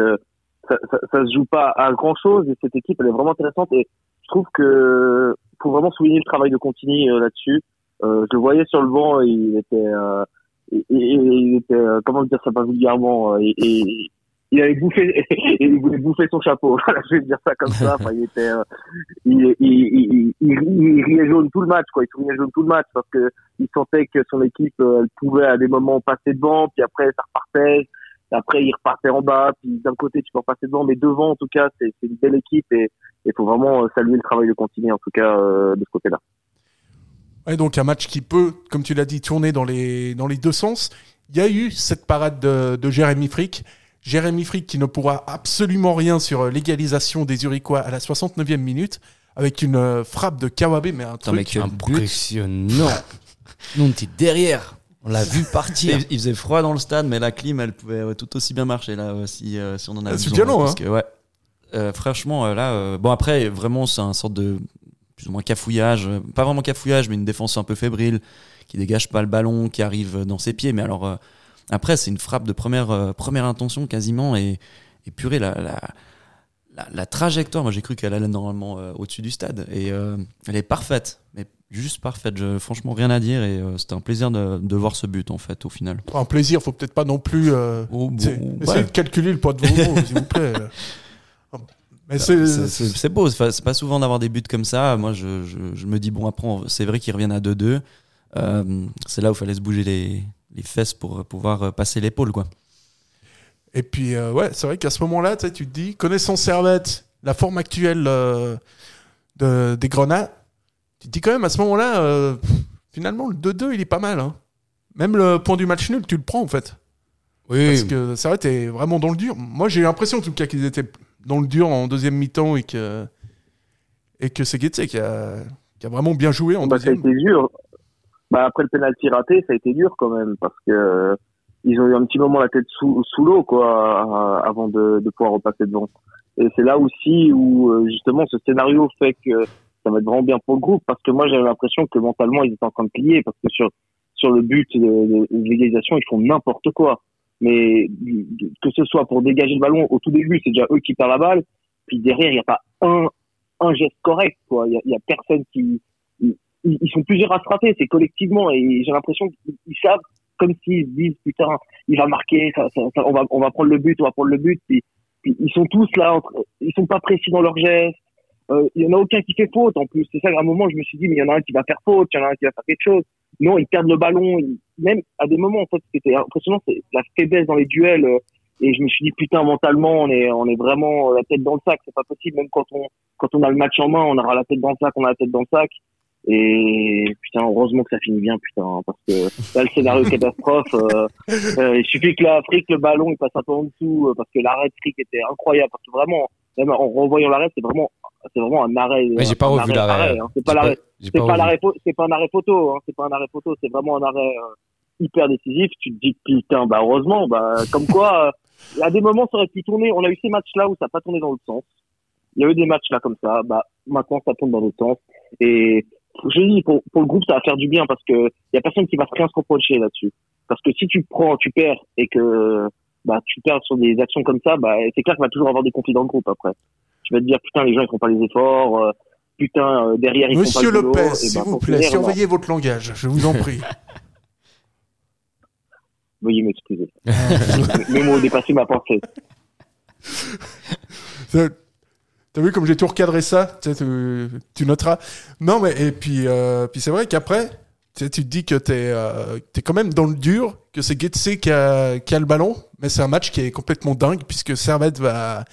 ça, ça, se joue pas à grand chose et cette équipe elle est vraiment intéressante et je trouve que faut vraiment souligner le travail de Contini euh, là-dessus. Euh, je le voyais sur le banc, il était, euh, il, il- il euh, comment dire ça pas vulgairement, euh, et, et- il avait bouffé, il voulait bouffer son chapeau. Je vais dire ça comme ça. Enfin, il était, euh, il, il, il, il, riait jaune tout le match, quoi. Il souriait jaune tout le match parce que il sentait que son équipe, elle pouvait à des moments passer devant, puis après ça repartait. Après, il repartait en bas, puis d'un côté, tu peux repasser devant, mais devant, en tout cas, c'est une belle équipe et il faut vraiment euh, saluer le travail de Contini, en tout cas, euh, de ce côté-là. Ouais, donc un match qui peut, comme tu l'as dit, tourner dans les, dans les deux sens. il y a eu cette parade de, de Jérémy Frick. Jérémy Frick qui ne pourra absolument rien sur euh, l'égalisation des Uriquois à la 69e minute avec une frappe de Kawabe, mais un mais truc. but. Impressionnant. Non, t'es derrière. On l'a vu partir. Il, faisait froid dans le stade, mais la clim, elle pouvait ouais, tout aussi bien marcher là euh, si, euh, si on en avait Ah, c'est besoin. violent, parce hein. que, ouais. Euh, franchement, euh, là, euh, bon après, vraiment, c'est un sorte de plus ou moins cafouillage, euh, pas vraiment cafouillage, mais une défense un peu fébrile, qui dégage pas le ballon, qui arrive dans ses pieds. Mais alors, euh, après, c'est une frappe de première euh, première intention quasiment, et, et purée, la, la, la, la trajectoire, moi j'ai cru qu'elle allait normalement euh, au-dessus du stade, et euh, elle est parfaite, mais juste parfaite. Je, franchement, rien à dire, et euh, c'était un plaisir de, de voir ce but en fait au final. Un plaisir, faut peut-être pas non plus. euh, Oh, bon, c'est- ouais. Essayez de calculer le poids de vos mots, s'il vous plaît. Mais c'est. Beau, c'est pas- souvent d'avoir des buts comme ça. Moi, je, je, je me dis, bon, après, c'est vrai qu'ils reviennent à 2-2. Euh, c'est là où il fallait se bouger les, les fesses pour pouvoir euh, passer l'épaule, quoi. Et puis, ouais, c'est vrai qu'à ce moment-là, tu te dis, connaissant Servette, la forme actuelle de, des Grenats, tu te dis quand même, à ce moment-là, euh, finalement, le 2-2, il est pas mal. hein. Même le point du match nul, tu le prends, en fait. Oui, Parce que Servette est vraiment dans le dur. Moi, j'ai eu l'impression, en tout cas, qu'ils étaient dans le dur en deuxième mi-temps et que, et que c'est Guetze qui a, qui a vraiment bien joué en Bah, ça a deuxième. été dur. Bah, après le penalty raté, ça a été dur quand même parce que euh, ils ont eu un petit moment la tête sous, sous l'eau quoi euh, avant de, de pouvoir repasser devant. Et c'est là aussi où justement ce scénario fait que ça va être vraiment bien pour le groupe parce que moi j'avais l'impression que mentalement ils étaient en train de plier parce que sur sur le but de, de, de l'égalisation ils font n'importe quoi. Mais que ce soit pour dégager le ballon au tout début c'est déjà eux qui perdent la balle puis derrière il n'y a pas un un geste correct quoi. Il y a, y a personne qui ils, sont plusieurs à rater, c'est collectivement, et j'ai l'impression qu'ils ils savent comme s'ils se disent putain, il va marquer, ça, ça, ça, on va on va prendre le but, on va prendre le but. Puis, puis ils sont tous là, ils sont pas précis dans leurs gestes. Euh, Il y en a aucun qui fait faute en plus. C'est ça, à un moment, je me suis dit, mais il y en a un qui va faire faute, il y en a un qui va faire quelque chose. Non, ils perdent le ballon. même à des moments, en fait, ce qui était impressionnant, c'est la faiblesse dans les duels. euh, Et je me suis dit, putain, mentalement, on est, on est vraiment la tête dans le sac. C'est pas possible. Même quand on, quand on a le match en main, on aura la tête dans le sac, on a la tête dans le sac. Et putain, heureusement que ça finit bien, putain, parce que là, le scénario catastrophe, euh, euh, il suffit que l'Afrique, le ballon, il passe un peu en dessous, euh, parce que l'arrêt de Frick était incroyable, parce que vraiment, même en revoyant l'arrêt, c'est vraiment, c'est vraiment un arrêt. Mais j'ai pas revu arrêt- l'arrêt. arrêt, hein. C'est pas l'arrêt, c'est pas l'arrêt, c'est pas un arrêt photo, hein. C'est pas un arrêt photo, c'est vraiment un arrêt euh, hyper décisif. Tu te dis putain, bah heureusement, bah comme quoi, euh, à des moments ça aurait pu tourner. On a eu ces matchs-là où ça n'a pas tourné dans l'autre sens. Il y a eu des matchs là comme ça. Bah maintenant ça tourne dans l'autre sens. Et je dis pour, pour le groupe ça va faire du bien parce que y a personne qui va rien se reprocher là-dessus. Parce que si tu prends, tu perds et que bah tu perds sur des actions comme ça, bah c'est clair qu'il va toujours avoir des conflits dans le groupe après. Tu vas te dire putain les gens ils font pas les efforts. euh, putain euh, derrière ils Monsieur font pas le boulot. Lopez, Et s'il bah, vous plaît, bah, surveillez votre langage, je vous en prie. Veuillez m'excuser. Mes mots ont dépassé ma pensée. T'as vu comme j'ai tout recadré ça? Tu, sais, tu- tu noteras. Non, mais et puis, euh, puis c'est vrai qu'après, tu, sais, tu te dis que t'es euh, t'es quand même dans le dur, que c'est Getse qui a, qui a le ballon, mais c'est un match qui est complètement dingue puisque Servette va,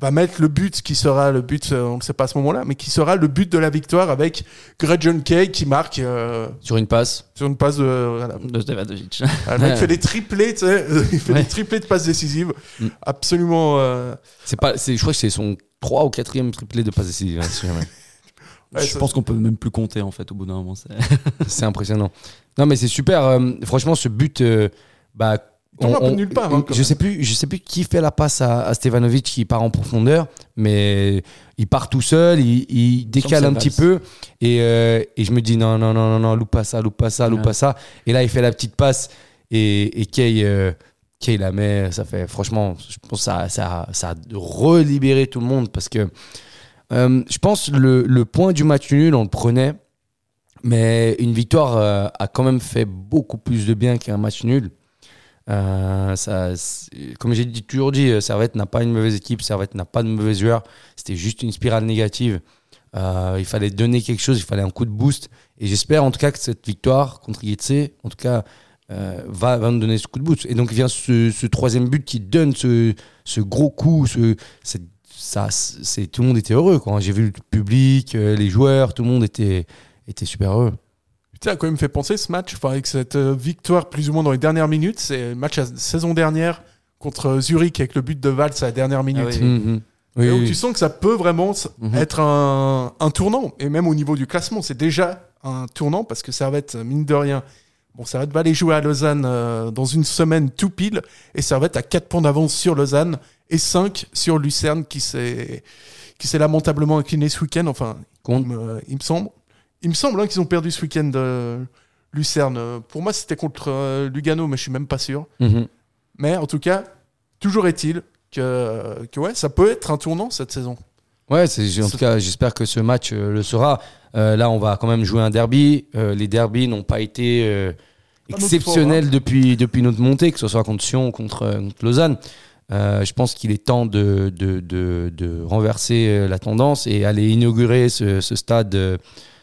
va mettre le but qui sera le but, euh, on ne sait pas à ce moment-là, mais qui sera le but de la victoire avec Gretchen Kay qui marque euh, Sur une passe. sur une passe de. voilà. De Stevanovic. Ah, fait des triplés, tu sais, il fait Ouais. des triplés de passes décisives. Mm. Absolument. euh, C'est pas, c'est, je crois que c'est son 3 ou 4 triplé de passe décisive. hein, ouais, je pense qu'on peut même plus compter en fait au bout d'un moment. c'est- c'est impressionnant. Non, mais c'est super. euh, franchement, ce but, euh, bah, nulle part, hein, je sais plus, je sais plus qui fait la passe à, à Stevanovic qui part en profondeur, mais il part tout seul, il, il décale un petit peu et, euh, et je me dis non non non non non, loupe pas ça, loupe pas ça, loupe Ouais. pas ça. Et là, il fait la petite passe et, et Kay, euh, Kay la met. Ça fait franchement, je pense que ça ça ça a relibéré tout le monde parce que euh, je pense le le point du match nul, on le prenait. Mais une victoire euh, a quand même fait beaucoup plus de bien qu'un match nul. Euh, comme j'ai toujours dit, euh, Servette n'a pas une mauvaise équipe, Servette n'a pas de mauvais joueurs. C'était juste une spirale négative. Euh, il fallait donner quelque chose, il fallait un coup de boost. Et j'espère en tout cas que cette victoire contre Getse, en tout cas, va, va nous donner ce coup de boost. Et donc vient ce, ce troisième but qui donne ce, gros coup. Tout le monde était heureux. J'ai vu le public, les joueurs, tout le monde était super heureux. Ça a quand même fait penser ce match, enfin, avec cette euh, victoire plus ou moins dans les dernières minutes. C'est le match la saison dernière contre euh, Zurich avec le but de Valls à la dernière minute. oui. Mhm. Oui, Et où oui. tu sens que ça peut vraiment Mhm. être un, un tournant. Et même au niveau du classement, c'est déjà un tournant parce que Servette, mine de rien, bon, Servette va aller jouer à Lausanne euh, dans une semaine tout pile. Et Servette a 4 points d'avance sur Lausanne et 5 sur Lucerne qui s'est qui s'est lamentablement incliné ce week-end. Enfin, Contre- il me, il me semble. Il me semble hein, qu'ils ont perdu ce week-end euh, Lucerne. Pour moi, c'était contre euh, Lugano, mais je suis même pas sûr. Mhm. Mais en tout cas, toujours est-il que, que ouais, ça peut être un tournant cette saison. Ouais, en tout cas, j'espère que ce match euh, le sera. Euh, là, on va quand même jouer un derby. Euh, les derbys n'ont pas été exceptionnels depuis, depuis notre montée, que ce soit contre Sion ou contre, contre Lausanne. Je pense qu'il est temps de, de, de, de renverser la tendance et aller inaugurer ce, ce stade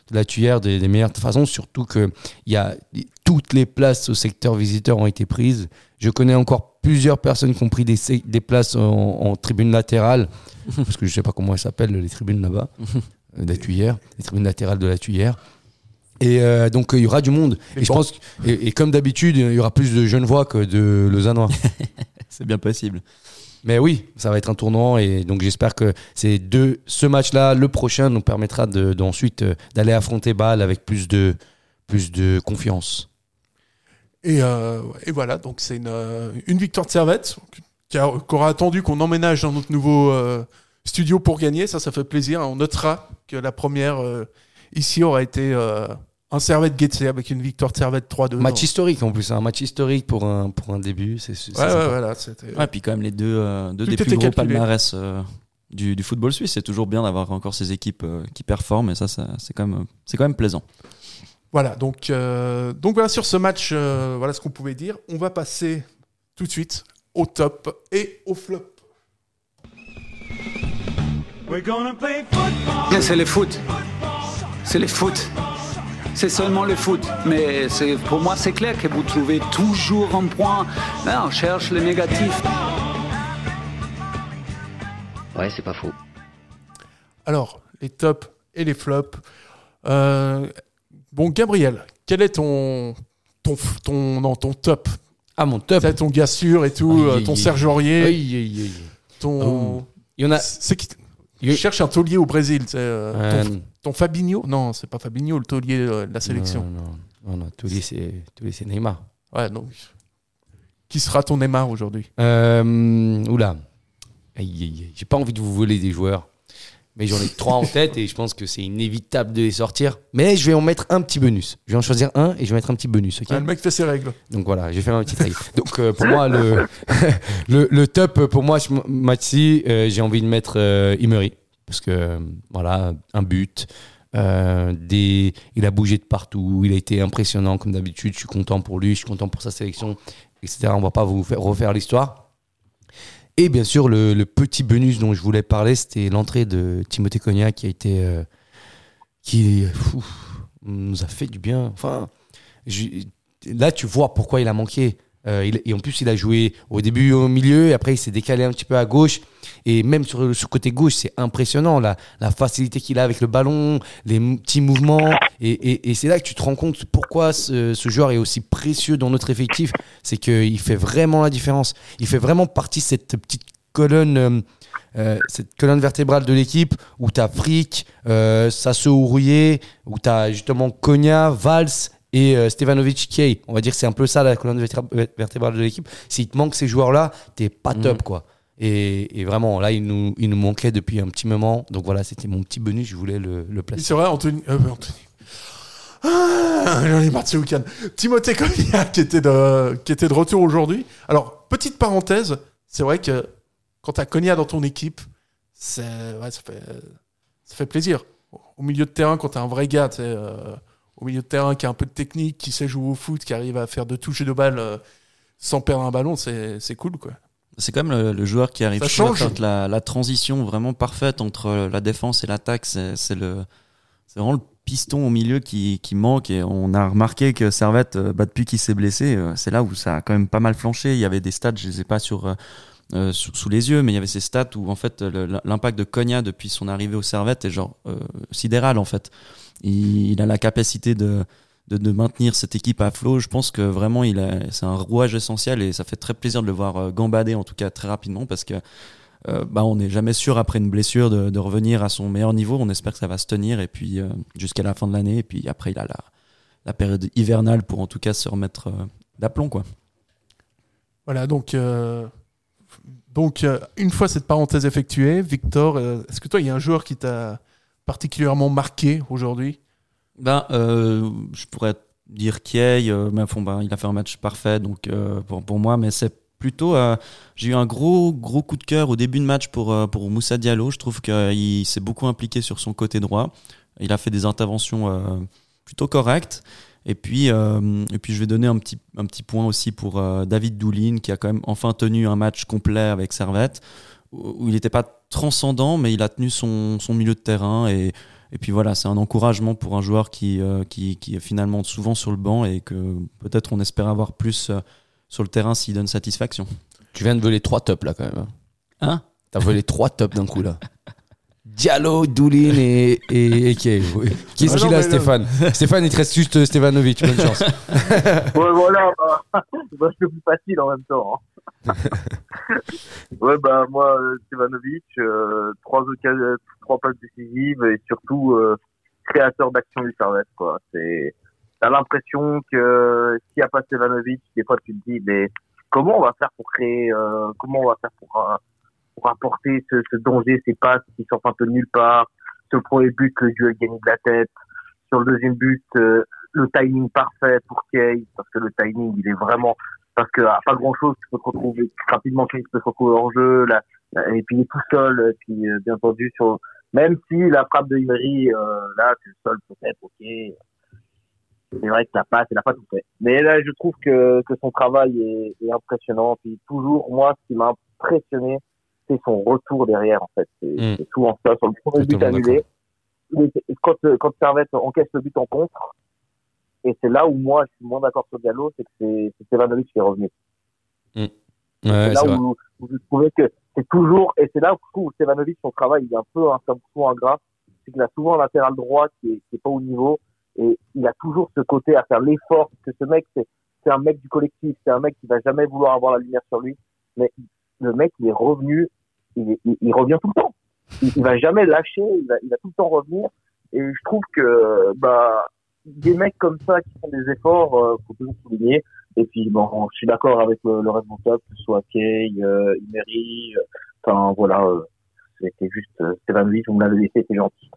de la Tuyère des, des meilleures façons, surtout que y a, toutes les places au secteur visiteur ont été prises. Je connais encore plusieurs personnes qui ont pris des, des places en, en tribune latérale, parce que je sais pas comment elles s'appellent, les tribunes là-bas, de la Tuyère, les tribunes latérales de la Tuyère. Et euh, donc il y aura du monde. Et Et, je bon. pense que- et, et comme d'habitude, il y aura plus de Genevois que de Lausannois. C'est bien possible. Mais oui, ça va être un tournant et donc j'espère que ces deux, ce match-là, le prochain, nous permettra de, euh, d'aller affronter Bâle avec plus de, plus de confiance. Et, euh, et voilà, donc c'est une, euh, une victoire de Servette qui, a- qui aura attendu qu'on emménage dans notre nouveau studio pour gagner. Ça, ça fait plaisir. On notera que la première ici aura été un Servette Guetze avec une victoire de Servette 3-2. Match Non. historique en plus, un match historique pour un, pour un début. C'est, c'est Ouais, voilà. c'était- Ouais, puis quand même les deux, euh, deux des plus gros calculé. palmarès euh, du, du football suisse. C'est toujours bien d'avoir encore ces équipes euh, qui performent et ça, ça c'est quand même, c'est quand même plaisant. Voilà, donc, euh, donc voilà, sur ce match, euh, voilà ce qu'on pouvait dire. On va passer tout de suite au top et au flop. C'est le foot. C'est le foot. C'est seulement le foot. Mais pour moi, c'est clair que vous trouvez toujours un point. Là, on cherche le négatif. Ouais, c'est pas faux. Alors, les tops et les flops. Euh, bon, Gabriel, quel est ton, ton, ton, non, ton top? Ah, mon top. C'est ton gars sûr et tout, Aïe, euh, ton aïe. Serge Aurier, Aïe, aïe, aïe. ton. Oh. Il y en a. C'est qui? Je a- cherche un taulier au Brésil. euh, Euh, ton, ton Fabinho Non, c'est pas Fabinho, le taulier euh, de la sélection. Non, non, non, non, tous les, c'est, Neymar. Ouais, donc. Qui sera ton Neymar aujourd'hui Euh, oula. J'ai pas envie de vous voler des joueurs. Mais j'en ai trois en tête et je pense que c'est inévitable de les sortir. Mais je vais en mettre un petit bonus. Je vais en choisir un et je vais mettre un petit bonus. ok Ah, Le mec fait ses règles. Donc voilà, j'ai fait ma petite règle. Donc euh, pour moi, le, le, le top, pour moi, match-ci, euh, j'ai envie de mettre Emery. Parce que, voilà, un but. euh, des, il a bougé de partout. Il a été impressionnant comme d'habitude. Je suis content pour lui. Je suis content pour sa sélection, etc. On va pas vous faire refaire l'histoire. Et bien sûr, le, petit bonus dont je voulais parler, c'était l'entrée de Timothée Cognac qui a été. euh, qui nous a fait du bien. Enfin, là, tu vois pourquoi il a manqué. Euh, et en plus, il a joué au début au milieu, et après, il s'est décalé un petit peu à gauche. Et même sur le côté gauche, c'est impressionnant la, facilité qu'il a avec le ballon, les petits mouvements. Et, c'est là que tu te rends compte pourquoi ce, joueur est aussi précieux dans notre effectif. C'est qu'il fait vraiment la différence. Il fait vraiment partie de cette petite colonne. euh, euh, cette colonne vertébrale de l'équipe où tu as Frick, euh, Sasso Ourier, où tu as justement Konya, Valls et euh, Stevanovic Kay. On va dire que c'est un peu ça la colonne vertébrale de l'équipe. S'il te manque ces joueurs-là, t'es pas top quoi. Et, et vraiment, là, il nous, il nous manquait depuis un petit moment. Donc voilà, c'était mon petit bonus, je voulais le, le placer. C'est vrai, Anthony. euh, Anthony. Ah, J'en ai marre de ce week-end. Timothée Cognac qui était de, qui était de retour aujourd'hui. Alors, petite parenthèse, c'est vrai que quand tu as dans ton équipe, ouais, ça, fait, ça fait plaisir. Au milieu de terrain, quand tu as un vrai gars, tu sais, euh, au milieu de terrain qui a un peu de technique, qui sait jouer au foot, qui arrive à faire deux touches de balle euh, sans perdre un ballon, c'est, c'est cool. quoi. C'est quand même le, le joueur qui arrive à faire la, la transition vraiment parfaite entre la défense et l'attaque. C'est le, c'est vraiment le piston au milieu qui, qui manque. Et on a remarqué que Servette, euh, bah, depuis qu'il s'est blessé, euh, c'est là où ça a quand même pas mal flanché. Il y avait des stats, je les ai pas sur, euh, euh, sous, sous les yeux, mais il y avait ces stats où en fait l'impact de Konya depuis son arrivée au Servette est genre euh, sidéral en fait. Il, a la capacité de de, maintenir cette équipe à flot. Je pense que vraiment, il c'est un rouage essentiel et ça fait très plaisir de le voir euh, gambader, en tout cas très rapidement, parce que euh, bah, on n'est jamais sûr après une blessure de, revenir à son meilleur niveau. On espère que ça va se tenir et puis euh, jusqu'à la fin de l'année. Et puis après, il a la, période hivernale pour en tout cas se remettre d'aplomb, quoi. Voilà, donc, donc une fois cette parenthèse effectuée, Victor, est-ce que toi, il y a un joueur qui t'a particulièrement marqué aujourd'hui Ben, euh, je pourrais dire Kiei, euh, ben, il a fait un match parfait donc euh, pour, moi, mais c'est plutôt. euh, J'ai eu un gros gros coup de cœur au début de match pour pour Moussa Diallo. Je trouve qu'il s'est beaucoup impliqué sur son côté droit. Il a fait des interventions plutôt correctes. Et puis, et puis je vais donner un petit, un petit point aussi pour David Doulin, qui a quand même enfin tenu un match complet avec Servette, où il n'était pas transcendant, mais il a tenu son, son milieu de terrain. Et, et puis voilà, c'est un encouragement pour un joueur qui, euh, qui, qui est finalement souvent sur le banc et que peut-être on espère avoir plus euh, sur le terrain s'il donne satisfaction. Tu viens de voler trois tops là quand même. Hein T'as volé trois tops d'un coup là. Diallo, Doulin et, et, et Kay. Ah non, qu'il a, mais Stéphane? Stéphane, il te reste juste euh, Stevanovic. Bonne chance. ouais, voilà, bah, bah, c'est plus facile en même temps. hein. ouais, bah, moi, euh, Stevanovic, euh, trois, trois passes décisives et surtout euh, créateur d'action du Servette, quoi. T'as l'impression que s'il n'y a pas Stevanovic, des fois tu te dis, mais comment on va faire pour créer, euh, comment on va faire pour, apporter ce, ce danger, ces passes qui sortent un peu de nulle part. Le premier but, le duel gagné de la tête. Sur le deuxième but, le timing parfait pour Kay, parce que le timing, il est vraiment, parce que à pas grand chose, tu peux te retrouver rapidement, tu peux te retrouver en jeu, là, et puis il est tout seul, et puis euh, bien entendu sur, même si la frappe de Emery, euh, là, c'est le seul peut-être, ok. C'est vrai que la passe, il n'a pas tout fait. Mais là, je trouve que, que son travail est, est impressionnant. Puis toujours, moi, ce qui m'a impressionné, c'est son retour derrière, en fait. C'est Mm. c'est souvent ça. Sur le premier but annulé, quand, quand Servette encaisse le but en contre, et c'est là où moi, je suis moins d'accord sur Diallo, c'est que c'est c'est Stevanovic qui est revenu. Ouais, c'est là c'est où, où je trouvais que c'est toujours, et c'est là où je trouve Stevanovic, son travail, il est un peu un tabou ingrat, c'est qu'il a souvent un latéral droit qui est, qui est pas au niveau, et il a toujours ce côté à faire l'effort, parce que ce mec, c'est, c'est un mec du collectif, c'est un mec qui va jamais vouloir avoir la lumière sur lui, mais le mec, il est revenu, il, est- il, il revient tout le temps. Il, il va jamais lâcher, il va, il va tout le temps revenir, et je trouve que, bah, des mecs comme ça qui font des efforts, euh, faut toujours souligner. Et puis bon, je suis d'accord avec le, le reste top, que ce soit Kay, euh, Imery, euh, enfin voilà, euh, c'était juste euh, Stéphane vous me l'avez laissé, c'est gentil.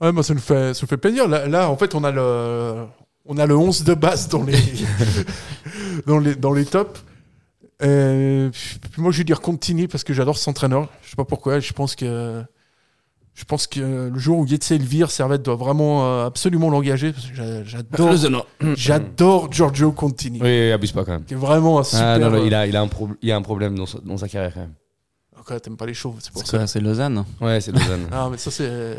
Ouais, moi, ça nous fait, ça nous fait plaisir. Là, en fait, on a le, on a le 11 de base dans les, dans les, dans les tops. Moi, je vais dire Contini parce que j'adore cet entraîneur. Je sais pas pourquoi. Je pense que, je pense que le jour où Yetse le vire, Servette doit vraiment euh, absolument l'engager. parce que j'a- J'adore, j'adore Giorgio Contini. Oui, abuse pas quand même. Qui est vraiment un super. Ah, non, non, euh, il, a, il, a un pro- il a un problème dans sa, dans sa carrière quand même. Ok, t'aimes pas les chauves, c'est pour ça. quoi, c'est Lausanne Ouais, c'est Lausanne. Ah, mais ça, c'est.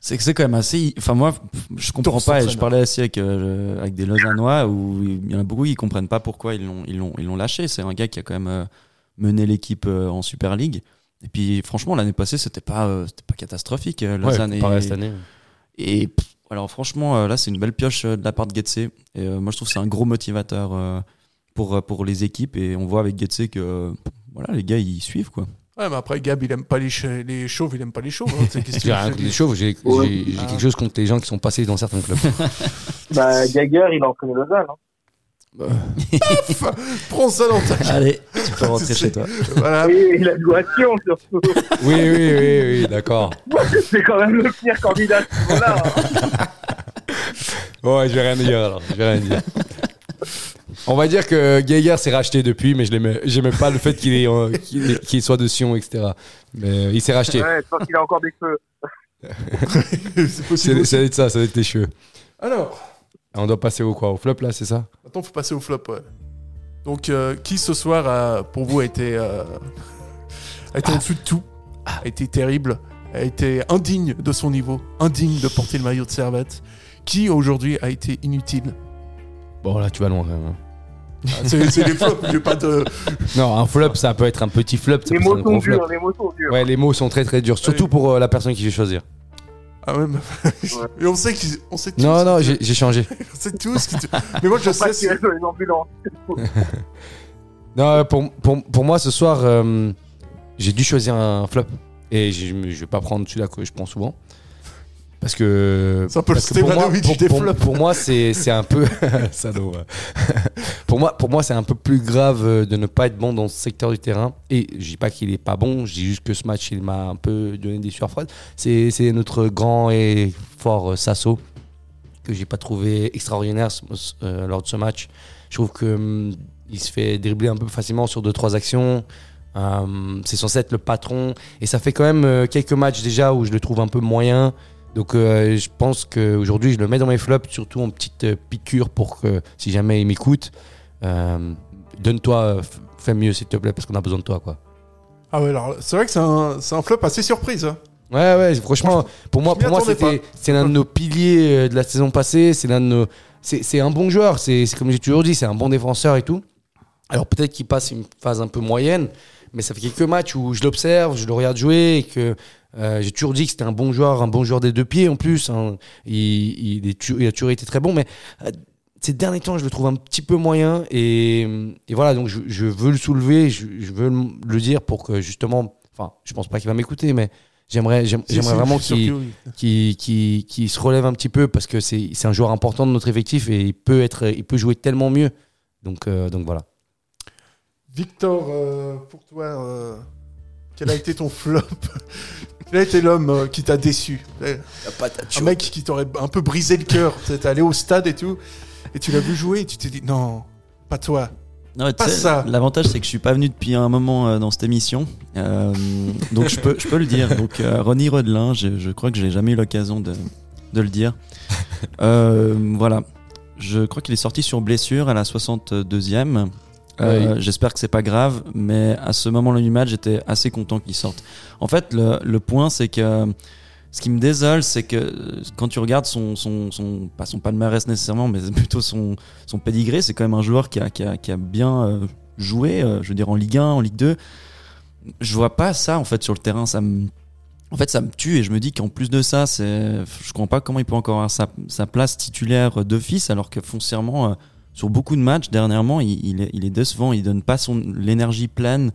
C'est que c'est quand même assez. Enfin, moi, je comprends pas. Et je parlais aussi avec, euh, avec des Lausannois où il y en a beaucoup qui comprennent pas pourquoi ils l'ont, ils l'ont, ils l'ont lâché. C'est un gars qui a quand même euh, mené l'équipe euh, en Super League. Et puis, franchement, l'année passée, c'était pas, euh, c'était pas catastrophique. euh, Lausanne Ouais, et, pareil cette année. Et pff, alors, franchement, euh, là, c'est une belle pioche euh, de la part de Getse. Et euh, moi, je trouve que c'est un gros motivateur euh, pour, euh, pour les équipes. Et on voit avec Getse que euh, voilà, les gars, ils suivent quoi. Ouais, mais après, Gab, il aime pas les, ch- les chauves, il aime pas les chauves. hein. Que contre les chauves, j'ai Ouais. Ah. quelque chose contre les gens qui sont passés dans certains clubs. Bah, Gagger, il a entraîné Lausanne. Hein. Prends ça dans ta Allez, tu peux rentrer chez toi. Voilà. Et il a joué à Sion, surtout. oui, oui, oui, oui, d'accord. c'est quand même le pire candidat à ce niveau-là. hein. Ouais, je vais rien dire alors. Je vais rien dire. On va dire que Geiger s'est racheté depuis, mais je j'aimais pas le fait qu'il euh, soit de Sion, etc. Mais euh, il s'est racheté. Ouais, je pense qu'il a encore des cheveux. c'est possible. Ça doit être ça, ça doit être tes cheveux. Alors, On doit passer au quoi? Au flop là, c'est ça? Maintenant, faut passer au flop. ouais. Donc, euh, qui ce soir, a, pour vous, a été, euh, a été en dessous de tout A été terrible A été indigne de son niveau Indigne de porter le maillot de Servette Qui, aujourd'hui, a été inutile? Bon, là, tu vas loin quand même. hein. Ah, C'est c'est les flops, j'ai pas de. Non, un flop, ça peut être un petit flop. ça Les peut être mots un sont gros flop. durs, les mots sont durs. Ouais, les mots sont très très durs, surtout pour euh, la personne qui fait choisir. Ah ouais, Et on sait qu'ils- on sait tous Non, ce non, j'ai j'ai changé. on sait tous ce que tu- Mais moi je sais. ait une ambulance. Non, pour, pour, pour moi, ce soir, euh, j'ai dû choisir un flop. Et je ne vais pas prendre celui-là que je prends souvent. Parce que. C'est un peu le que pour moi, pour, des pour- moi, c'est c'est un peu. Salaud, pour moi, pour moi c'est un peu plus grave euh, de ne pas être bon dans ce secteur du terrain. Et je dis pas qu'il est pas bon, je dis juste que ce match, il m'a un peu donné des sueurs froides. C'est c'est notre grand et fort euh, Sasso, que j'ai pas trouvé extraordinaire euh, lors de ce match. Je trouve que hum, il se fait dribbler un peu facilement sur deux trois actions. Euh, c'est censé être le patron et ça fait quand même quelques matchs déjà où je le trouve un peu moyen. Donc euh, je pense qu'aujourd'hui je le mets dans mes flops, surtout en petite euh, piqûre pour que si jamais il m'écoute, euh, donne-toi, fais mieux s'il te plaît parce qu'on a besoin de toi quoi. Ah ouais, alors c'est vrai que c'est un, c'est un flop assez surprise. hein. Ouais, ouais, franchement, pour moi, je m'y pour moi attendais c'était, pas. c'est l'un de nos piliers euh, de la saison passée. C'est l'un de nos, c'est, c'est un bon joueur. C'est, c'est comme j'ai toujours dit, c'est un bon défenseur et tout. Alors peut-être qu'il passe une phase un peu moyenne, mais ça fait quelques matchs où je l'observe, je le regarde jouer et que euh, j'ai toujours dit que c'était un bon joueur, un bon joueur des deux pieds en plus. hein. Il, il, est tu- il a toujours été très bon, mais euh, ces derniers temps, je le trouve un petit peu moyen et, et voilà. Donc je, je veux le soulever, je, je veux le dire pour que justement, enfin, je pense pas qu'il va m'écouter, mais j'aimerais, vraiment qu'il se relève un petit peu parce que c'est c'est un joueur important de notre effectif et il peut, être, il peut jouer tellement mieux. Donc, euh, donc voilà. Victor, euh, pour toi, euh, quel a été ton flop? Quel a été l'homme euh, qui t'a déçu Un mec qui t'aurait un peu brisé le cœur. T'es allé au stade et tout, et tu l'as vu jouer et tu t'es dit non, pas toi. Non, Pas ça. L'avantage, c'est que je suis pas venu depuis un moment euh, dans cette émission, Euh, donc je peux, je peux le dire. Donc euh, Ronnie Rodelin, je, je crois que j'ai jamais eu l'occasion de, de le dire. Euh, voilà, je crois qu'il est sorti sur blessure à la 62e. Euh, Oui. J'espère que c'est pas grave, mais à ce moment-là du match, j'étais assez content qu'il sorte. En fait, le, le point, c'est que ce qui me désole, c'est que euh, quand tu regardes son, son, son pas son palmarès nécessairement, mais plutôt son, son pédigré, c'est quand même un joueur qui a, qui a, qui a bien euh, joué, euh, je veux dire en Ligue 1, en Ligue 2. Je vois pas ça en fait sur le terrain, ça me en fait, ça me tue et je me dis qu'en plus de ça, c'est, je comprends pas comment il peut encore avoir sa, sa place titulaire d'office alors que foncièrement, sur beaucoup de matchs dernièrement, il, il est, il est décevant, il donne pas son l'énergie pleine.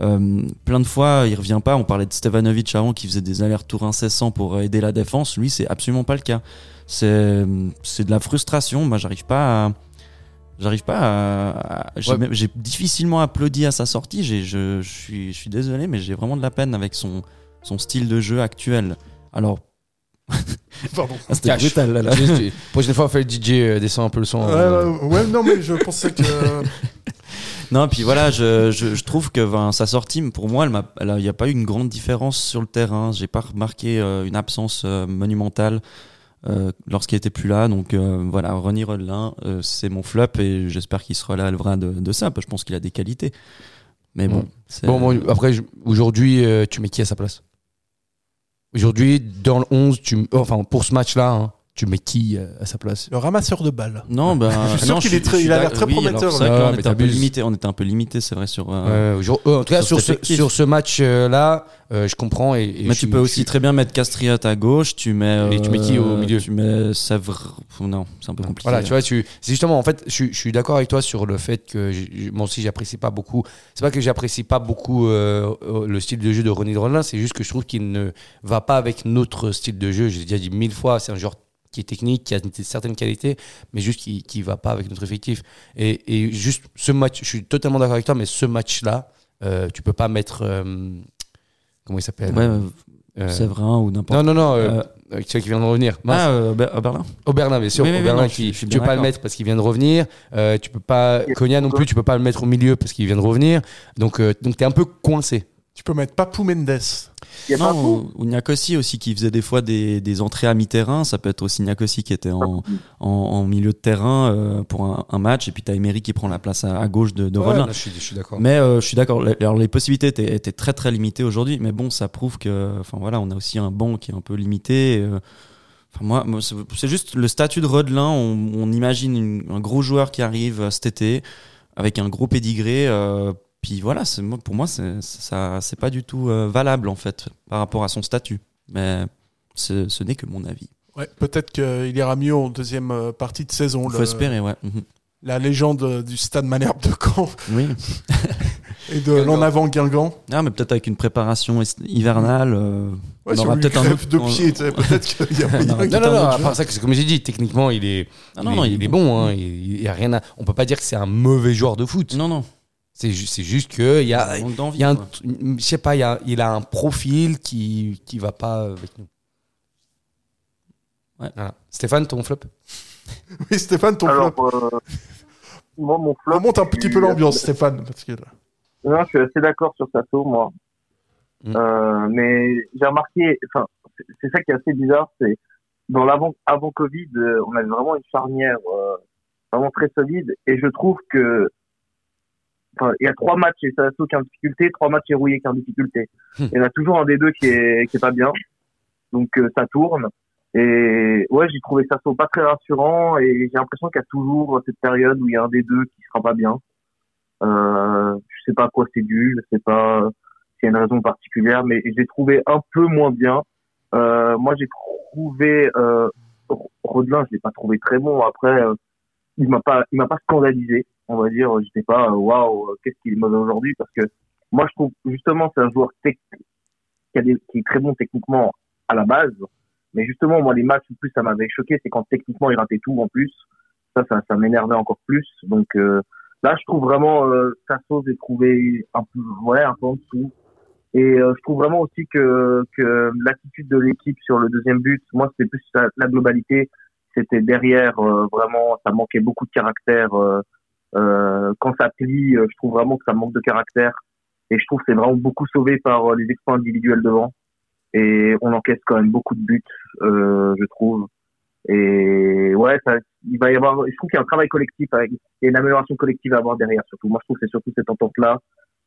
Euh, plein de fois, il revient pas. On parlait de Stevanovic avant qui faisait des allers-retours incessants pour aider la défense. Lui, c'est absolument pas le cas. C'est, c'est de la frustration. Moi, j'arrive pas à, j'arrive pas à, à- j'ai, Ouais. difficilement applaudi à sa sortie. Je suis, je suis désolé, mais j'ai vraiment de la peine avec son, son style de jeu actuel. Alors, Pardon. Ah, c'était brutal là. là. Juste, prochaine fois, on fait le DJ, euh, descend un peu le son. Ouais, euh, ouais, ouais, non, mais je pensais que. Non, puis voilà, je, je, je trouve que ben, sa sortie, pour moi, il n'y a pas eu une grande différence sur le terrain. J'ai pas remarqué euh, une absence euh, monumentale euh, lorsqu'il était plus là. Donc euh, voilà, Ronnie Rodelin, euh, c'est mon flop et j'espère qu'il se relèvera de, de ça. Parce que je pense qu'il a des qualités. Mais bon, Mm. Bon, bon, après, aujourd'hui, euh, tu mets qui à sa place? Aujourd'hui, dans le 11, tu, enfin, pour ce match-là, hein, tu mets qui euh, à sa place Le ramasseur de balles. Non, ben, Je suis sûr qu'il est très- il a l'air très oui, prometteur, C'est vrai Ah, on mais était un peu limité. On était un peu limité, c'est vrai sur. euh, Euh, euh, En tout cas, sur sur, ce, effectif. sur ce match-là, euh, je comprends. Et, et Mais je tu suis- peux aussi suis- très bien mettre Castriot à gauche, tu mets. Et tu mets qui au milieu Tu mets Sèvres. Non, c'est un peu compliqué. Voilà, tu vois, tu, c'est justement, en fait, je, suis- je suis d'accord avec toi sur le fait que moi aussi, j'apprécie pas beaucoup. C'est pas que j'apprécie pas beaucoup le style de jeu de René Drolin, c'est juste que je trouve qu'il ne va pas avec notre style de jeu. J'ai déjà dit mille fois, c'est un joueur qui est technique, qui a une certaine qualité, mais juste qui, qui va pas avec notre effectif. Et, et juste ce match, je suis totalement d'accord avec toi, mais ce match-là, euh, tu peux pas mettre. euh, comment il s'appelle? Ouais, euh, Séverin ou n'importe Non, non, non, Euh, euh, celui qui vient de revenir. Mince. Ah, euh, Ber- Berlin Oberlin, bien sûr. Non, qui, suis- je suis tu peux pas le mettre parce qu'il vient de revenir. Euh, tu peux pas. Konya non plus, tu peux pas le mettre au milieu parce qu'il vient de revenir. Donc, euh, donc t'es un peu coincé. Tu peux mettre Papou Mendes. Non, ou, ou Niakossi aussi qui faisait des fois des, des entrées à mi-terrain. Ça peut être aussi Niakossi qui était en, en, en milieu de terrain euh, pour un, un match. Et puis t'as Emery qui prend la place à, à gauche de, de Ouais, Rodelin. là, je suis- je suis d'accord. Mais euh, je suis d'accord. Les- Alors les possibilités étaient, étaient très très limitées aujourd'hui. Mais bon, ça prouve que, enfin voilà, on a aussi un banc qui est un peu limité. euh, Enfin, moi, c'est juste le statut de Rodelin. On, on imagine une- un gros joueur qui arrive cet été avec un gros pédigré. euh, puis voilà, pour moi, c'est ça, c'est pas du tout euh, valable en fait par rapport à son statut. Mais ce, ce n'est que mon avis. Ouais, peut-être qu'il ira mieux en deuxième euh, partie de saison. Faut le- espérer, ouais. Mhm. La légende du stade Malherbe de Caen Oui. et de l'en avant Guingamp. Ah, mais peut-être avec une préparation hivernale. euh, Ouais, on aura peut-être un autre- de pied, peut-être qu'il y a moyen Non, non, non, autre à part ça, c'est comme j'ai dit, techniquement, il est, Ah il non, est- non, il, il- est bon. Hein, il, il y a rien à, on peut pas dire que c'est un mauvais joueur de foot. Non, non. C'est ju- c'est juste que il y a, Il y a un, je sais pas, il, a, il a un profil qui qui va pas avec nous. Ouais. Voilà. Stéphane, ton flop? Oui, Stéphane, ton Alors, flop. euh, moi, mon flop. Remonte un petit peu l'ambiance, Stéphane. Parce que... Non, je suis assez d'accord sur Sasso, moi. Mm. Euh, mais j'ai remarqué, enfin, c'est- ça qui est assez bizarre, c'est dans l'avant avant Covid, euh, on avait vraiment une charnière euh, vraiment très solide, et je trouve que, enfin, il y a trois matchs et Sasso qui est en difficulté, trois matchs et Rouillé qui est en difficulté. Il y en a toujours un des deux qui est qui est pas bien, donc euh, ça tourne. Et ouais, j'ai trouvé Sasso pas très rassurant, et j'ai l'impression qu'il y a toujours cette période où il y a un des deux qui sera pas bien. Euh, je sais pas à quoi c'est dû, je sais pas s'il y a une raison particulière, mais je l'ai trouvé un peu moins bien. Euh, moi, j'ai trouvé euh, Rodelin, je l'ai pas trouvé très bon. Après, euh, il m'a pas, il m'a pas scandalisé, on va dire. J'étais pas, euh, waouh, qu'est-ce qu'il est mauvais aujourd'hui, parce que moi, je trouve justement c'est un joueur tech, qui, est très bon techniquement à la base, mais justement, moi, les matchs où plus ça m'avait choqué, c'est quand techniquement il ratait tout en plus. Ça, ça, ça m'énervait encore plus. Donc euh, là, je trouve vraiment euh, Sasso, j'ai trouvé un peu, ouais, un peu en dessous. Et euh, je trouve vraiment aussi que, que l'attitude de l'équipe sur le deuxième but, moi, c'était plus la, la globalité. C'était derrière, euh, vraiment, ça manquait beaucoup de caractère. euh, euh, quand ça plie, euh, je trouve vraiment que ça manque de caractère. Et je trouve que c'est vraiment beaucoup sauvé par euh, les exploits individuels devant. Et on encaisse quand même beaucoup de buts, euh, je trouve. Et ouais, ça, il va y avoir, je trouve qu'il y a un travail collectif, avec, il y a une amélioration collective à avoir derrière surtout. Moi, je trouve que c'est surtout cette entente-là,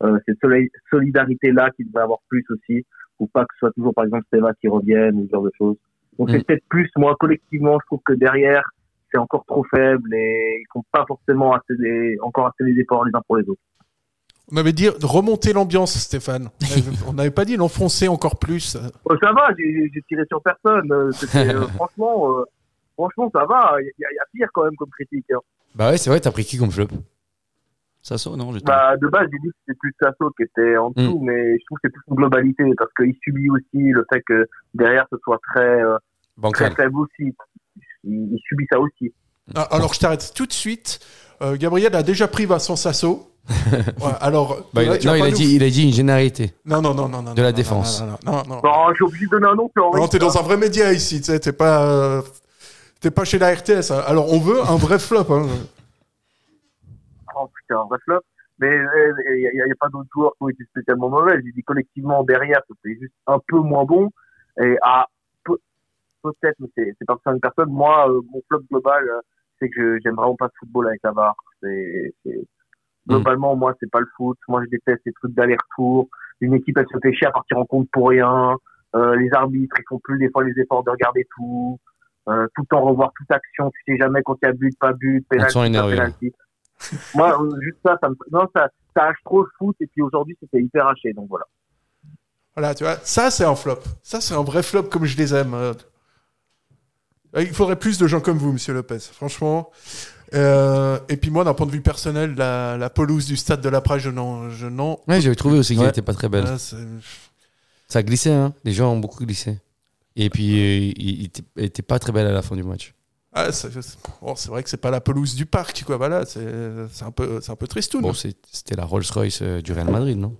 euh, cette soli- solidarité-là qu'il devrait avoir plus aussi, ou pas que ce soit toujours par exemple Steva qui revienne ou ce genre de choses. Donc Mm. c'est peut-être plus, moi, collectivement, je trouve que derrière, c'est encore trop faible et ils font pas forcément assez des, encore assez les efforts les uns pour les autres. On avait dit remonter l'ambiance, Stéphane. On avait- On n'avait pas dit l'enfoncer encore plus. Oh, ça va, j'ai tiré sur personne. euh, euh, franchement, euh, franchement, ça va. Il y, a- il y a pire quand même comme critique. hein. Bah ouais, c'est vrai, t'as pris qui comme flop? Sasso, non Bah, de base, j'ai dit que c'était plus Sasso qui était en dessous, mais je trouve que c'est plus une globalité parce qu'il subit aussi le fait que derrière ce soit très, euh, très faible aussi. Il, il subit ça aussi. Ah, Alors je t'arrête tout de suite. Euh, Gabriel a déjà pris Vincent Sasso. Ouais, alors, Bah, il, non, il a nous- dit, il a dit une généralité. Non, non, non, non, non. De la non, défense. Non, non, non, non, obligé de donner un nom. Non, t'es dans un vrai média ici, tu sais, t'es pas, euh, t'es pas chez la RTS. hein. Alors on veut un vrai flop. Hein. Oh putain, un vrai flop. Mais il n'y a, il y a pas d'autres joueurs qui ont été spécialement mauvais. J'ai dit collectivement derrière, c'était juste un peu moins bon. Et à peut-être, mais c'est pour ça une personne. Moi, euh, mon flop global, euh, c'est que je- j'aime vraiment pas ce football avec la VAR. C'est c'est- globalement, moi, c'est pas le foot. Moi, je déteste ces trucs d'aller-retour. Une équipe, elle se fait chier à partir en compte pour rien. Euh, les arbitres, ils font plus des fois les efforts de regarder tout. Euh, tout le temps revoir toute action. Tu sais jamais quand il y a but, pas but, sent pas pénalty. Moi, juste ça, ça me, non, ça, ça hache trop le foot. Et puis aujourd'hui, c'était hyper haché. Donc voilà. Voilà, tu vois, ça c'est un flop. Ça c'est un vrai flop comme je les aime. Euh. Il faudrait plus de gens comme vous, Monsieur Lopez, franchement. Euh, et puis moi, d'un point de vue personnel, la, la pelouse du stade de la Praille, je n'en, je n'en. Ouais, j'avais trouvé aussi qu'elle Ouais. était pas très belle. C'est- Ça glissait, hein. Les gens ont beaucoup glissé. Et puis, euh, il, il était, elle était pas très belle à la fin du match. Ah, c'est, c'est- bon, c'est vrai que c'est pas la pelouse du parc, quoi. Voilà, c'est, c'est un peu, c'est un peu tristoun. Bon, c'est- c'était la Rolls-Royce euh, du Real Madrid, non?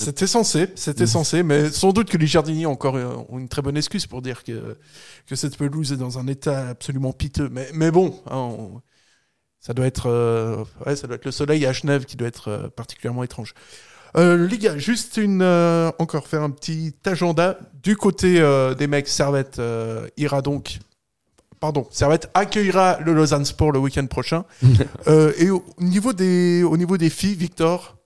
C'était censé, c'était censé, mais sans doute que les jardiniers ont encore euh, ont une très bonne excuse pour dire que, que cette pelouse est dans un état absolument piteux. Mais, mais bon, hein, on- ça doit être, euh, ouais, ça doit être le soleil à Genève qui doit être euh, particulièrement étrange. Euh, les gars, juste une, euh, encore faire un petit agenda du côté des mecs. Servette ira donc, pardon, Servette accueillera le Lausanne Sport le week-end prochain. Euh, et au niveau des, au niveau des filles, Victor,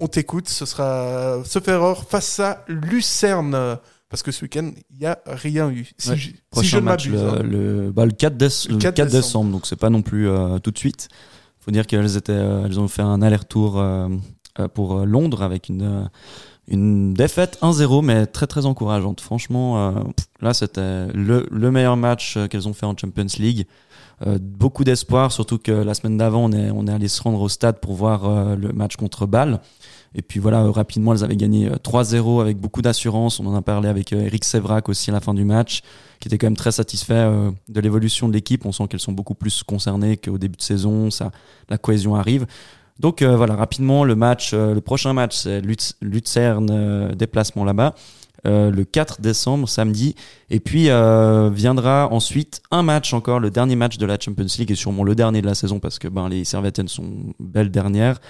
on t'écoute. Ce sera sauf erreur face à Lucerne. Parce que ce week-end, il n'y a rien eu. Si, Ouais. je, si Prochain je ne match, le, hein. le, bah, le 4, déce- Le le 4 4 décembre. décembre. donc c'est pas non plus euh, tout de suite. faut dire qu'elles étaient, euh, elles ont fait un aller-retour euh, pour Londres avec une, Une défaite 1-0, mais très très encourageante. Franchement, là c'était le, le meilleur match qu'elles ont fait en Champions League. Euh, beaucoup d'espoir, surtout que la semaine d'avant, on est, on est allé se rendre au stade pour voir euh, le match contre Bâle. Et puis voilà, euh, rapidement, elles avaient gagné euh, 3-0 avec beaucoup d'assurance. On en a parlé avec Eric Sévrac aussi à la fin du match, qui était quand même très satisfait de l'évolution de l'équipe. On sent qu'elles sont beaucoup plus concernées qu'au début de saison. Ça, la cohésion arrive. Donc voilà, rapidement, le match, le prochain match, c'est Lucerne, déplacement là-bas, euh, le 4 décembre, samedi. Et puis euh, viendra ensuite un match encore, le dernier match de la Champions League et sûrement le dernier de la saison parce que ben, les Servetten sont belles dernières.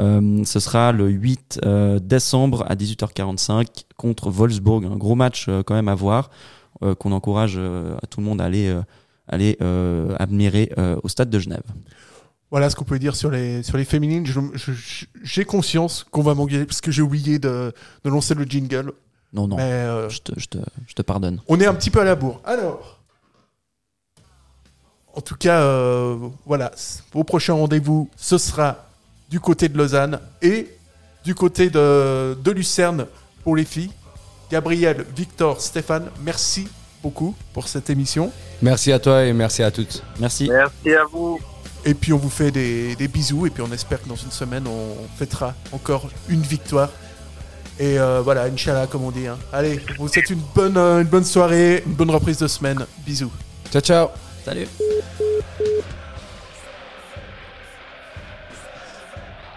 Euh, ce sera le 8 euh, décembre à 18h45 contre Wolfsburg. Un gros match quand même à voir, qu'on encourage à tout le monde à aller, admirer au stade de Genève. Voilà ce qu'on peut dire sur les, sur les féminines. J'ai conscience qu'on va m'engueuler parce que j'ai oublié de, de lancer le jingle. Non, non, Mais, euh, je, te, je, te, je te pardonne. on est un petit peu à la bourre. Alors, en tout cas, euh, voilà, vos prochains rendez-vous, ce sera du côté de Lausanne et du côté de, de Lucerne pour les filles. Gabriel, Victor, Stéphane, merci beaucoup pour cette émission. Merci à toi et merci à toutes. Merci. Merci à vous. Et puis on vous fait des, des bisous et puis on espère que dans une semaine on fêtera encore une victoire. Et euh, voilà, Inch'Allah comme on dit. hein. Allez, on vous souhaite une bonne, euh, une bonne soirée, une bonne reprise de semaine. Bisous. Ciao, ciao. Salut.